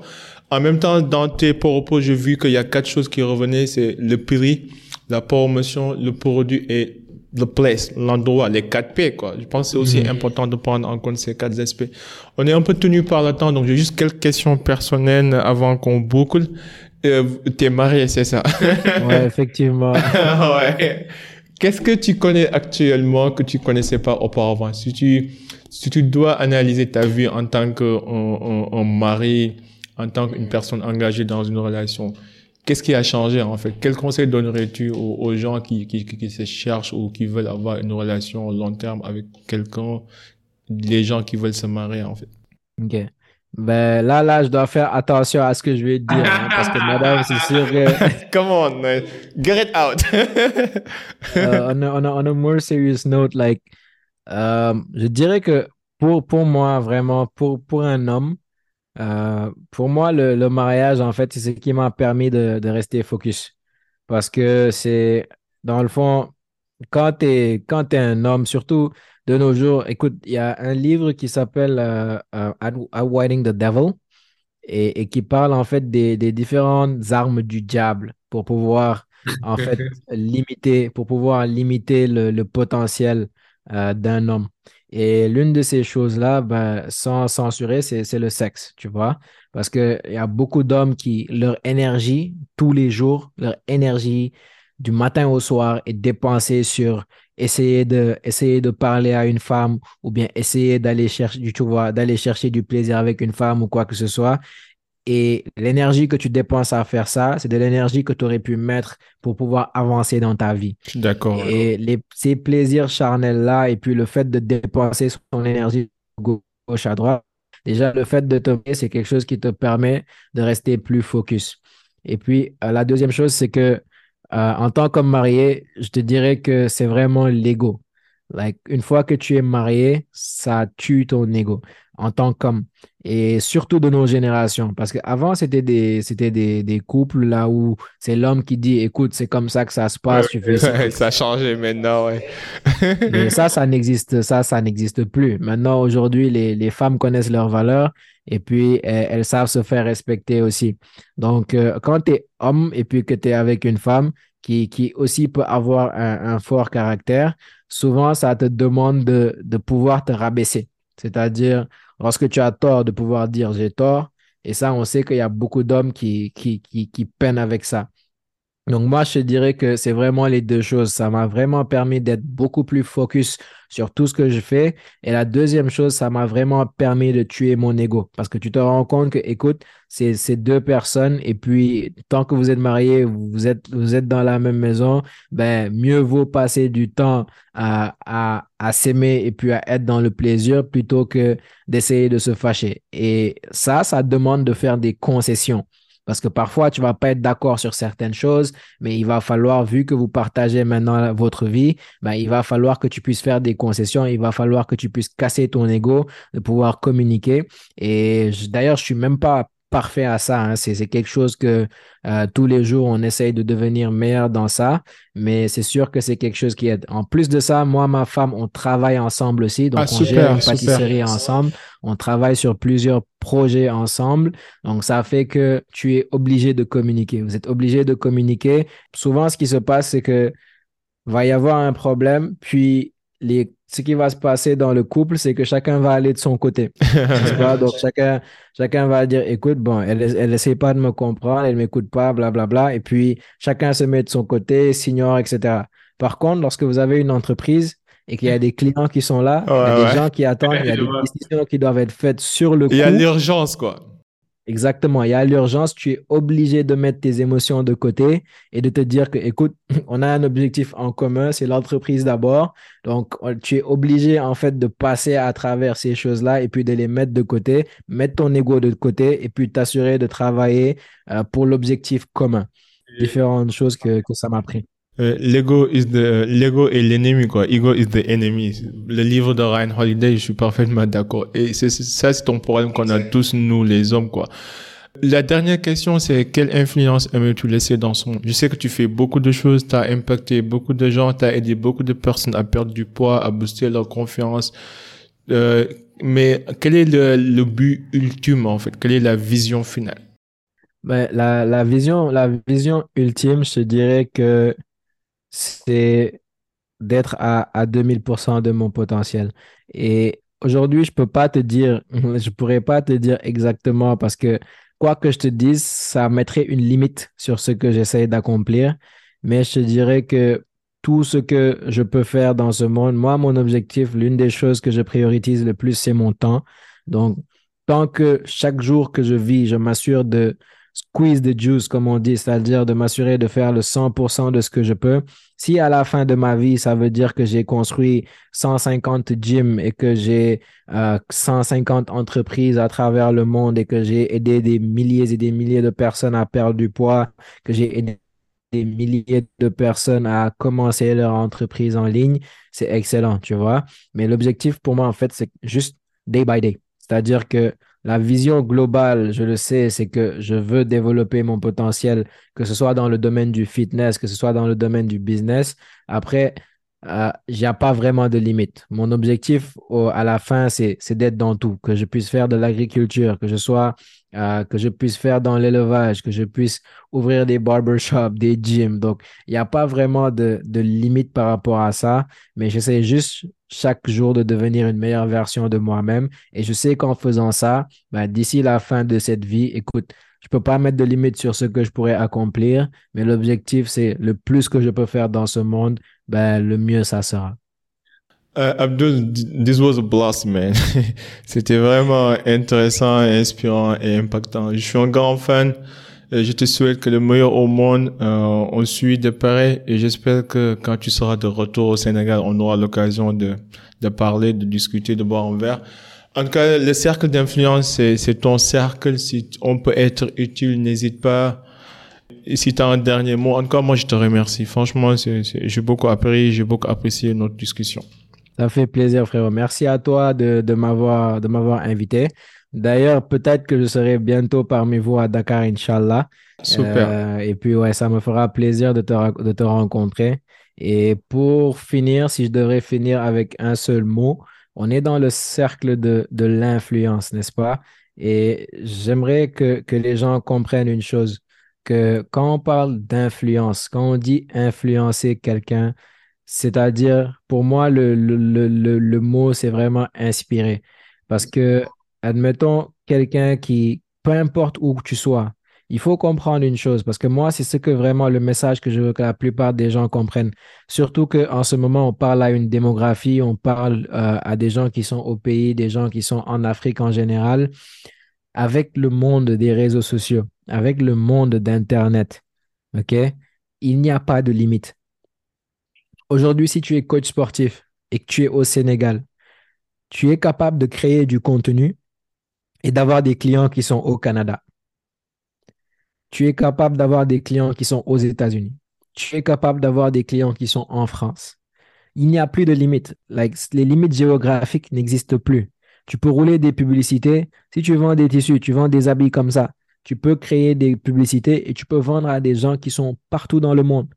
En même temps, dans tes propos, j'ai vu qu'il y a quatre choses qui revenaient, c'est le prix, la promotion, le produit et le place, l'endroit, les quatre P, quoi. Je pense que c'est aussi mhm. important de prendre en compte ces quatre aspects. On est un peu tenu par le temps, donc j'ai juste quelques questions personnelles avant qu'on boucle. Euh, T'es marié, c'est ça? ouais, effectivement. ouais. Qu'est-ce que tu connais actuellement que tu connaissais pas auparavant? Si tu si tu dois analyser ta vie en tant qu'un mari, en tant qu'une personne engagée dans une relation, qu'est-ce qui a changé en fait? Quel conseil donnerais-tu aux, gens qui, qui, qui, se cherchent ou qui veulent avoir une relation long terme avec quelqu'un, les gens qui veulent se marier en fait? Ok. Ben là, là, je dois faire attention à ce que je vais dire, hein, parce que madame, c'est sûr que... Come on, man. Get it out. uh, on, a, on, a, on a more serious note, like, euh, je dirais que pour, pour moi, vraiment, pour, pour un homme, euh, pour moi, le, le, mariage, en fait, c'est ce qui m'a permis de, de, rester focus. Parce que c'est, dans le fond, quand tu es, quand es un homme, surtout de nos jours, écoute, il y a un livre qui s'appelle uh, uh, the Devil et, et, qui parle en fait des, des, différentes armes du diable pour pouvoir en fait limiter, pour pouvoir limiter le, le potentiel euh, d'un homme. Et l'une de ces choses-là, ben, sans censurer, c'est le sexe, tu vois? Parce qu'il y a beaucoup d'hommes qui, leur énergie, tous les jours, leur énergie du matin au soir est dépensée sur essayer de, parler à une femme ou bien essayer d'aller chercher, d'aller chercher du plaisir avec une femme ou quoi que ce soit. Et l'énergie que tu dépenses à faire ça, c'est de l'énergie que tu aurais pu mettre pour pouvoir avancer dans ta vie. D'accord. Et les, ces plaisirs charnels-là, et puis le fait de dépenser son énergie gauche à droite, déjà le fait de te c'est quelque chose qui te permet de rester plus focus. Et puis, euh, la deuxième chose, c'est que euh, en tant que marié, je te dirais que c'est vraiment l'ego. Like, une fois que tu es marié, ça tue ton ego en tant qu'homme. Et surtout de nos générations. Parce qu'avant, c'était des, c'était des, des, couples là où c'est l'homme qui dit écoute, c'est comme ça que ça se passe. tu fais ça a changé maintenant, ouais. Mais ça, ça n'existe, ça, ça n'existe plus. Maintenant, aujourd'hui, les, les femmes connaissent leurs valeurs et puis elles, savent se faire respecter aussi. Donc, euh, quand tu es homme et puis que tu es avec une femme qui, aussi peut avoir un, fort caractère, souvent ça te demande de, pouvoir te rabaisser. C'est-à-dire, lorsque tu as tort, de pouvoir dire j'ai tort. Et ça, on sait qu'il y a beaucoup d'hommes qui peinent avec ça. Donc moi, je dirais que c'est vraiment les deux choses. Ça m'a vraiment permis d'être beaucoup plus focus sur tout ce que je fais. Et la deuxième chose, ça m'a vraiment permis de tuer mon ego. Parce que tu te rends compte que, écoute, c'est ces deux personnes. Et puis, tant que vous êtes mariés, vous êtes, dans la même maison, ben, mieux vaut passer du temps à, à, à s'aimer et puis à être dans le plaisir plutôt que d'essayer de se fâcher. Et ça, ça demande de faire des concessions. Parce que parfois, tu vas pas être d'accord sur certaines choses, mais il va falloir, vu que vous partagez maintenant votre vie, ben, il va falloir que tu puisses faire des concessions, il va falloir que tu puisses casser ton ego, de pouvoir communiquer. Et d'ailleurs, je suis même pas parfait à ça. Hein. C'est quelque chose que euh, tous les jours, on essaye de devenir meilleur dans ça. Mais c'est sûr que c'est quelque chose qui aide. En plus de ça, moi, ma femme, on travaille ensemble aussi. Donc, ah, on gère une pâtisserie ensemble. On travaille sur plusieurs projets ensemble. Donc, ça fait que tu es obligé de communiquer. Vous êtes obligé de communiquer. Souvent, ce qui se passe, c'est que va y avoir un problème, puis les ce qui va se passer dans le couple, c'est que chacun va aller de son côté. Donc, chacun, chacun va dire, écoute, bon, elle, elle essaie pas de me comprendre, elle m'écoute pas, blablabla. Bla, bla, et puis, chacun se met de son côté, s'ignore, etc. Par contre, lorsque vous avez une entreprise et qu'il y a des clients qui sont là, il y a des gens qui attendent, il y a des décisions qui doivent être faites sur le coup. Il y a l'urgence, quoi. Exactement. Il y a l'urgence, tu es obligé de mettre tes émotions de côté et de te dire que, écoute, on a un objectif en commun, c'est l'entreprise d'abord. Donc, tu es obligé, en fait, de passer à travers ces choses-là et puis de les mettre de côté, mettre ton ego de côté et puis t'assurer de travailler euh, pour l'objectif commun. Différentes choses que, que ça m'a pris. Euh, l'ego is the l'ego est l'ennemi quoi. Ego is the enemy. Le livre de Ryan Holiday, je suis parfaitement d'accord. Et c'est ça, c'est ton problème qu'on a tous nous les hommes quoi. La dernière question, c'est quelle influence aimes-tu laisser dans son monde? Je sais que tu fais beaucoup de choses, tu as impacté beaucoup de gens, tu as aidé beaucoup de personnes à perdre du poids, à booster leur confiance. Euh, mais quel est le, le, but ultime en fait? Quelle est la vision finale? Ben, la, la, vision, la vision ultime, je dirais que c'est d'être à, à 2000% de mon potentiel. Et aujourd'hui, je peux pas te dire, je pourrais pas te dire exactement parce que quoi que je te dise, ça mettrait une limite sur ce que j'essaie d'accomplir. Mais je te dirais que tout ce que je peux faire dans ce monde. Moi, mon objectif, l'une des choses que je priorise le plus, c'est mon temps. Donc, tant que chaque jour que je vis, je m'assure de squeeze the juice, comme on dit, c'est-à-dire de m'assurer de faire le 100% de ce que je peux. Si à la fin de ma vie, ça veut dire que j'ai construit 150 gyms et que j'ai 150 euh, entreprises à travers le monde et que j'ai aidé des milliers et des milliers de personnes à perdre du poids, que j'ai aidé des milliers de personnes à commencer leur entreprise en ligne, c'est excellent, tu vois. Mais l'objectif pour moi, en fait, c'est juste day by day. C'est-à-dire que la vision globale, je le sais, c'est que je veux développer mon potentiel, que ce soit dans le domaine du fitness, que ce soit dans le domaine du business. Après, euh, il n'y a pas vraiment de limite. Mon objectif à la fin, c'est d'être dans tout, que je puisse faire de l'agriculture, que je sois, euh, que je puisse faire dans l'élevage, que je puisse ouvrir des barbershops, des gyms. Donc, il n'y a pas vraiment de, de limite par rapport à ça, mais j'essaie juste chaque jour de devenir une meilleure version de moi-même. Et je sais qu'en faisant ça, ben, d'ici la fin de cette vie, écoute, je peux pas mettre de limite sur ce que je pourrais accomplir, mais l'objectif, c'est le plus que je peux faire dans ce monde, ben, le mieux ça sera. Uh, Abdul, this was a blast, man. C'était vraiment intéressant, inspirant et impactant. Je suis un grand fan. Je te souhaite que le meilleur au monde. Euh, on suit de près et j'espère que quand tu seras de retour au Sénégal, on aura l'occasion de, de parler, de discuter, de boire un verre. En tout cas, le cercle d'influence, c'est ton cercle. Si on peut être utile, n'hésite pas. Et si tu as un dernier mot, encore moi, je te remercie. Franchement, j'ai beaucoup appris, j'ai beaucoup apprécié notre discussion. Ça fait plaisir, frérot. Merci à toi de, de m'avoir invité. D'ailleurs, peut-être que je serai bientôt parmi vous à Dakar, Inch'Allah. Super. Euh, et puis, ouais, ça me fera plaisir de te, de te rencontrer. Et pour finir, si je devrais finir avec un seul mot, on est dans le cercle de, de l'influence, n'est-ce pas? Et j'aimerais que, que les gens comprennent une chose, que quand on parle d'influence, quand on dit influencer quelqu'un, c'est-à-dire, pour moi, le, le, le, le mot, c'est vraiment inspirer. Parce que, admettons, quelqu'un qui, peu importe où tu sois, il faut comprendre une chose, parce que moi, c'est ce que vraiment le message que je veux que la plupart des gens comprennent. Surtout qu'en ce moment, on parle à une démographie, on parle euh, à des gens qui sont au pays, des gens qui sont en Afrique en général, avec le monde des réseaux sociaux, avec le monde d'Internet. OK? Il n'y a pas de limite. Aujourd'hui, si tu es coach sportif et que tu es au Sénégal, tu es capable de créer du contenu et d'avoir des clients qui sont au Canada tu es capable d'avoir des clients qui sont aux États-Unis. Tu es capable d'avoir des clients qui sont en France. Il n'y a plus de limites. les limites géographiques n'existent plus. Tu peux rouler des publicités. Si tu vends des tissus, tu vends des habits comme ça. Tu peux créer des publicités et tu peux vendre à des gens qui sont partout dans le monde.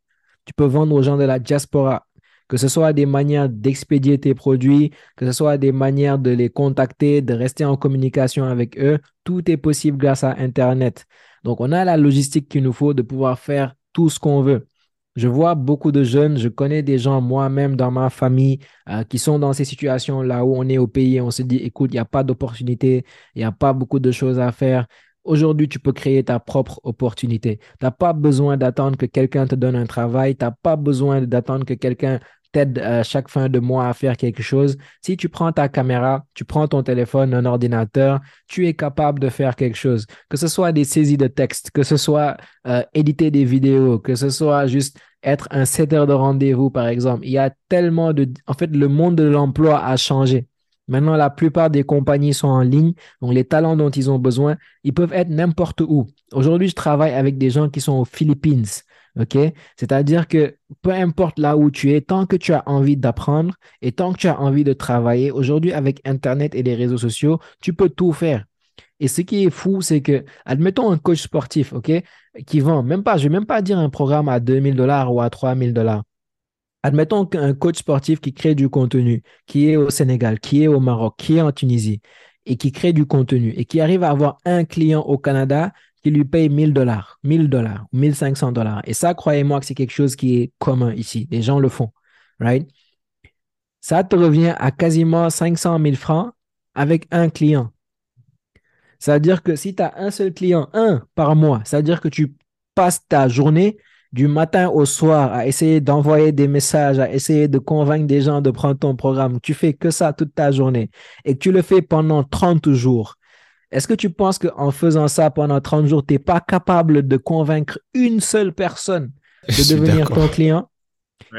Tu peux vendre aux gens de la diaspora, que ce soit des manières d'expédier tes produits, que ce soit des manières de les contacter, de rester en communication avec eux. Tout est possible grâce à Internet. Donc, on a la logistique qu'il nous faut de pouvoir faire tout ce qu'on veut. Je vois beaucoup de jeunes, je connais des gens moi-même dans ma famille euh, qui sont dans ces situations là où on est au pays et on se dit, écoute, il n'y a pas d'opportunité, il n'y a pas beaucoup de choses à faire. Aujourd'hui, tu peux créer ta propre opportunité. Tu n'as pas besoin d'attendre que quelqu'un te donne un travail. Tu n'as pas besoin d'attendre que quelqu'un t'aide chaque fin de mois à faire quelque chose. Si tu prends ta caméra, tu prends ton téléphone, un ordinateur, tu es capable de faire quelque chose. Que ce soit des saisies de texte, que ce soit euh, éditer des vidéos, que ce soit juste être un setter de rendez-vous, par exemple. Il y a tellement de... En fait, le monde de l'emploi a changé. Maintenant, la plupart des compagnies sont en ligne, donc les talents dont ils ont besoin, ils peuvent être n'importe où. Aujourd'hui, je travaille avec des gens qui sont aux Philippines. OK? C'est-à-dire que peu importe là où tu es, tant que tu as envie d'apprendre et tant que tu as envie de travailler, aujourd'hui, avec Internet et les réseaux sociaux, tu peux tout faire. Et ce qui est fou, c'est que, admettons un coach sportif, OK, qui vend, même pas, je ne vais même pas dire un programme à 2000 dollars ou à 3000 dollars. Admettons qu'un coach sportif qui crée du contenu, qui est au Sénégal, qui est au Maroc, qui est en Tunisie, et qui crée du contenu, et qui arrive à avoir un client au Canada qui lui paye 1000 dollars, 1000 dollars, 1500 dollars. Et ça, croyez-moi que c'est quelque chose qui est commun ici. Les gens le font, right? Ça te revient à quasiment 500 000 francs avec un client. C'est-à-dire que si tu as un seul client, un par mois, c'est-à-dire que tu passes ta journée du matin au soir à essayer d'envoyer des messages, à essayer de convaincre des gens de prendre ton programme, tu fais que ça toute ta journée et tu le fais pendant 30 jours, est-ce que tu penses qu'en faisant ça pendant 30 jours, tu n'es pas capable de convaincre une seule personne de devenir ton client?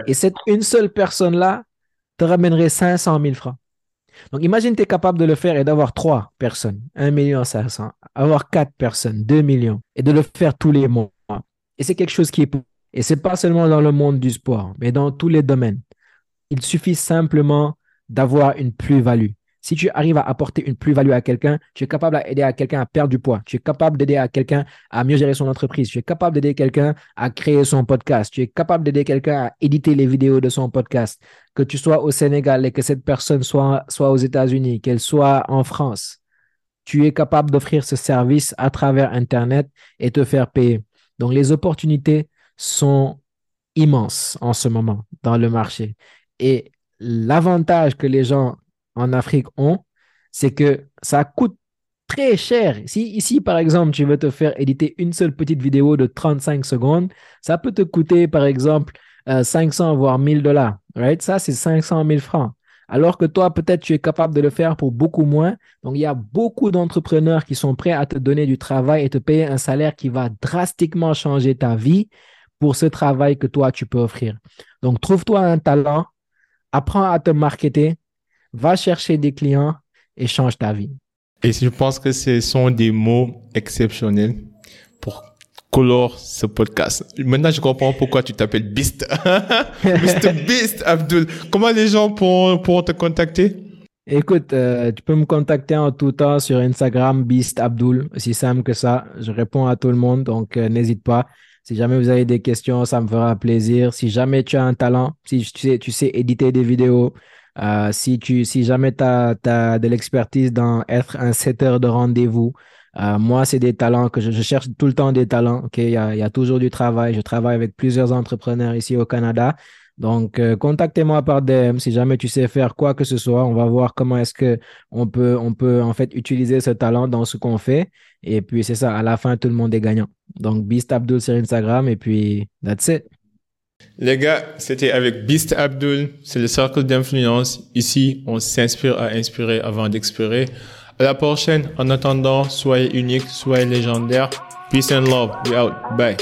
Et cette une seule personne-là te ramènerait 500 000 francs. Donc, imagine, tu es capable de le faire et d'avoir trois personnes, 1 million 500, avoir quatre personnes, 2 millions, et de le faire tous les mois. Et c'est quelque chose qui est... Et c'est pas seulement dans le monde du sport, mais dans tous les domaines. Il suffit simplement d'avoir une plus-value. Si tu arrives à apporter une plus-value à quelqu'un, tu es capable d'aider à quelqu'un à perdre du poids. Tu es capable d'aider à quelqu'un à mieux gérer son entreprise. Tu es capable d'aider quelqu'un à créer son podcast. Tu es capable d'aider quelqu'un à éditer les vidéos de son podcast. Que tu sois au Sénégal et que cette personne soit, soit aux États-Unis, qu'elle soit en France. Tu es capable d'offrir ce service à travers Internet et te faire payer. Donc, les opportunités sont immenses en ce moment dans le marché. Et l'avantage que les gens en Afrique ont, c'est que ça coûte très cher. Si ici, par exemple, tu veux te faire éditer une seule petite vidéo de 35 secondes, ça peut te coûter, par exemple, 500 euh, voire 1000 dollars. Right? Ça, c'est 500 000 francs. Alors que toi, peut-être, tu es capable de le faire pour beaucoup moins. Donc, il y a beaucoup d'entrepreneurs qui sont prêts à te donner du travail et te payer un salaire qui va drastiquement changer ta vie pour ce travail que toi, tu peux offrir. Donc, trouve-toi un talent, apprends à te marketer, va chercher des clients et change ta vie. Et je pense que ce sont des mots exceptionnels pour colorer ce podcast. Maintenant, je comprends pourquoi tu t'appelles Beast. Mr. Beast, Abdul. Comment les gens pourront, te contacter? Écoute, euh, tu peux me contacter en tout temps sur Instagram, Beast Abdul. Aussi simple que ça. Je réponds à tout le monde, donc euh, n'hésite pas. Si jamais vous avez des questions, ça me fera plaisir. Si jamais tu as un talent, si tu sais, tu sais éditer des vidéos, euh, si, tu, si jamais tu as, de l'expertise dans être un setter de rendez-vous, euh, moi, c'est des talents que je, cherche tout le temps des talents. Il y, a, toujours du travail. Je travaille avec plusieurs entrepreneurs ici au Canada. Donc, euh, contactez-moi par DM si jamais tu sais faire quoi que ce soit. On va voir comment est-ce que on peut, on peut en fait utiliser ce talent dans ce qu'on fait. Et puis, c'est ça. À la fin, tout le monde est gagnant. Donc, Beast Abdul sur Instagram et puis, that's it. Les gars, c'était avec Beast Abdul. C'est le cercle d'influence. Ici, on s'inspire à inspirer avant d'expirer. À la prochaine. En attendant, soyez unique, soyez légendaire. Peace and love. We out. Bye.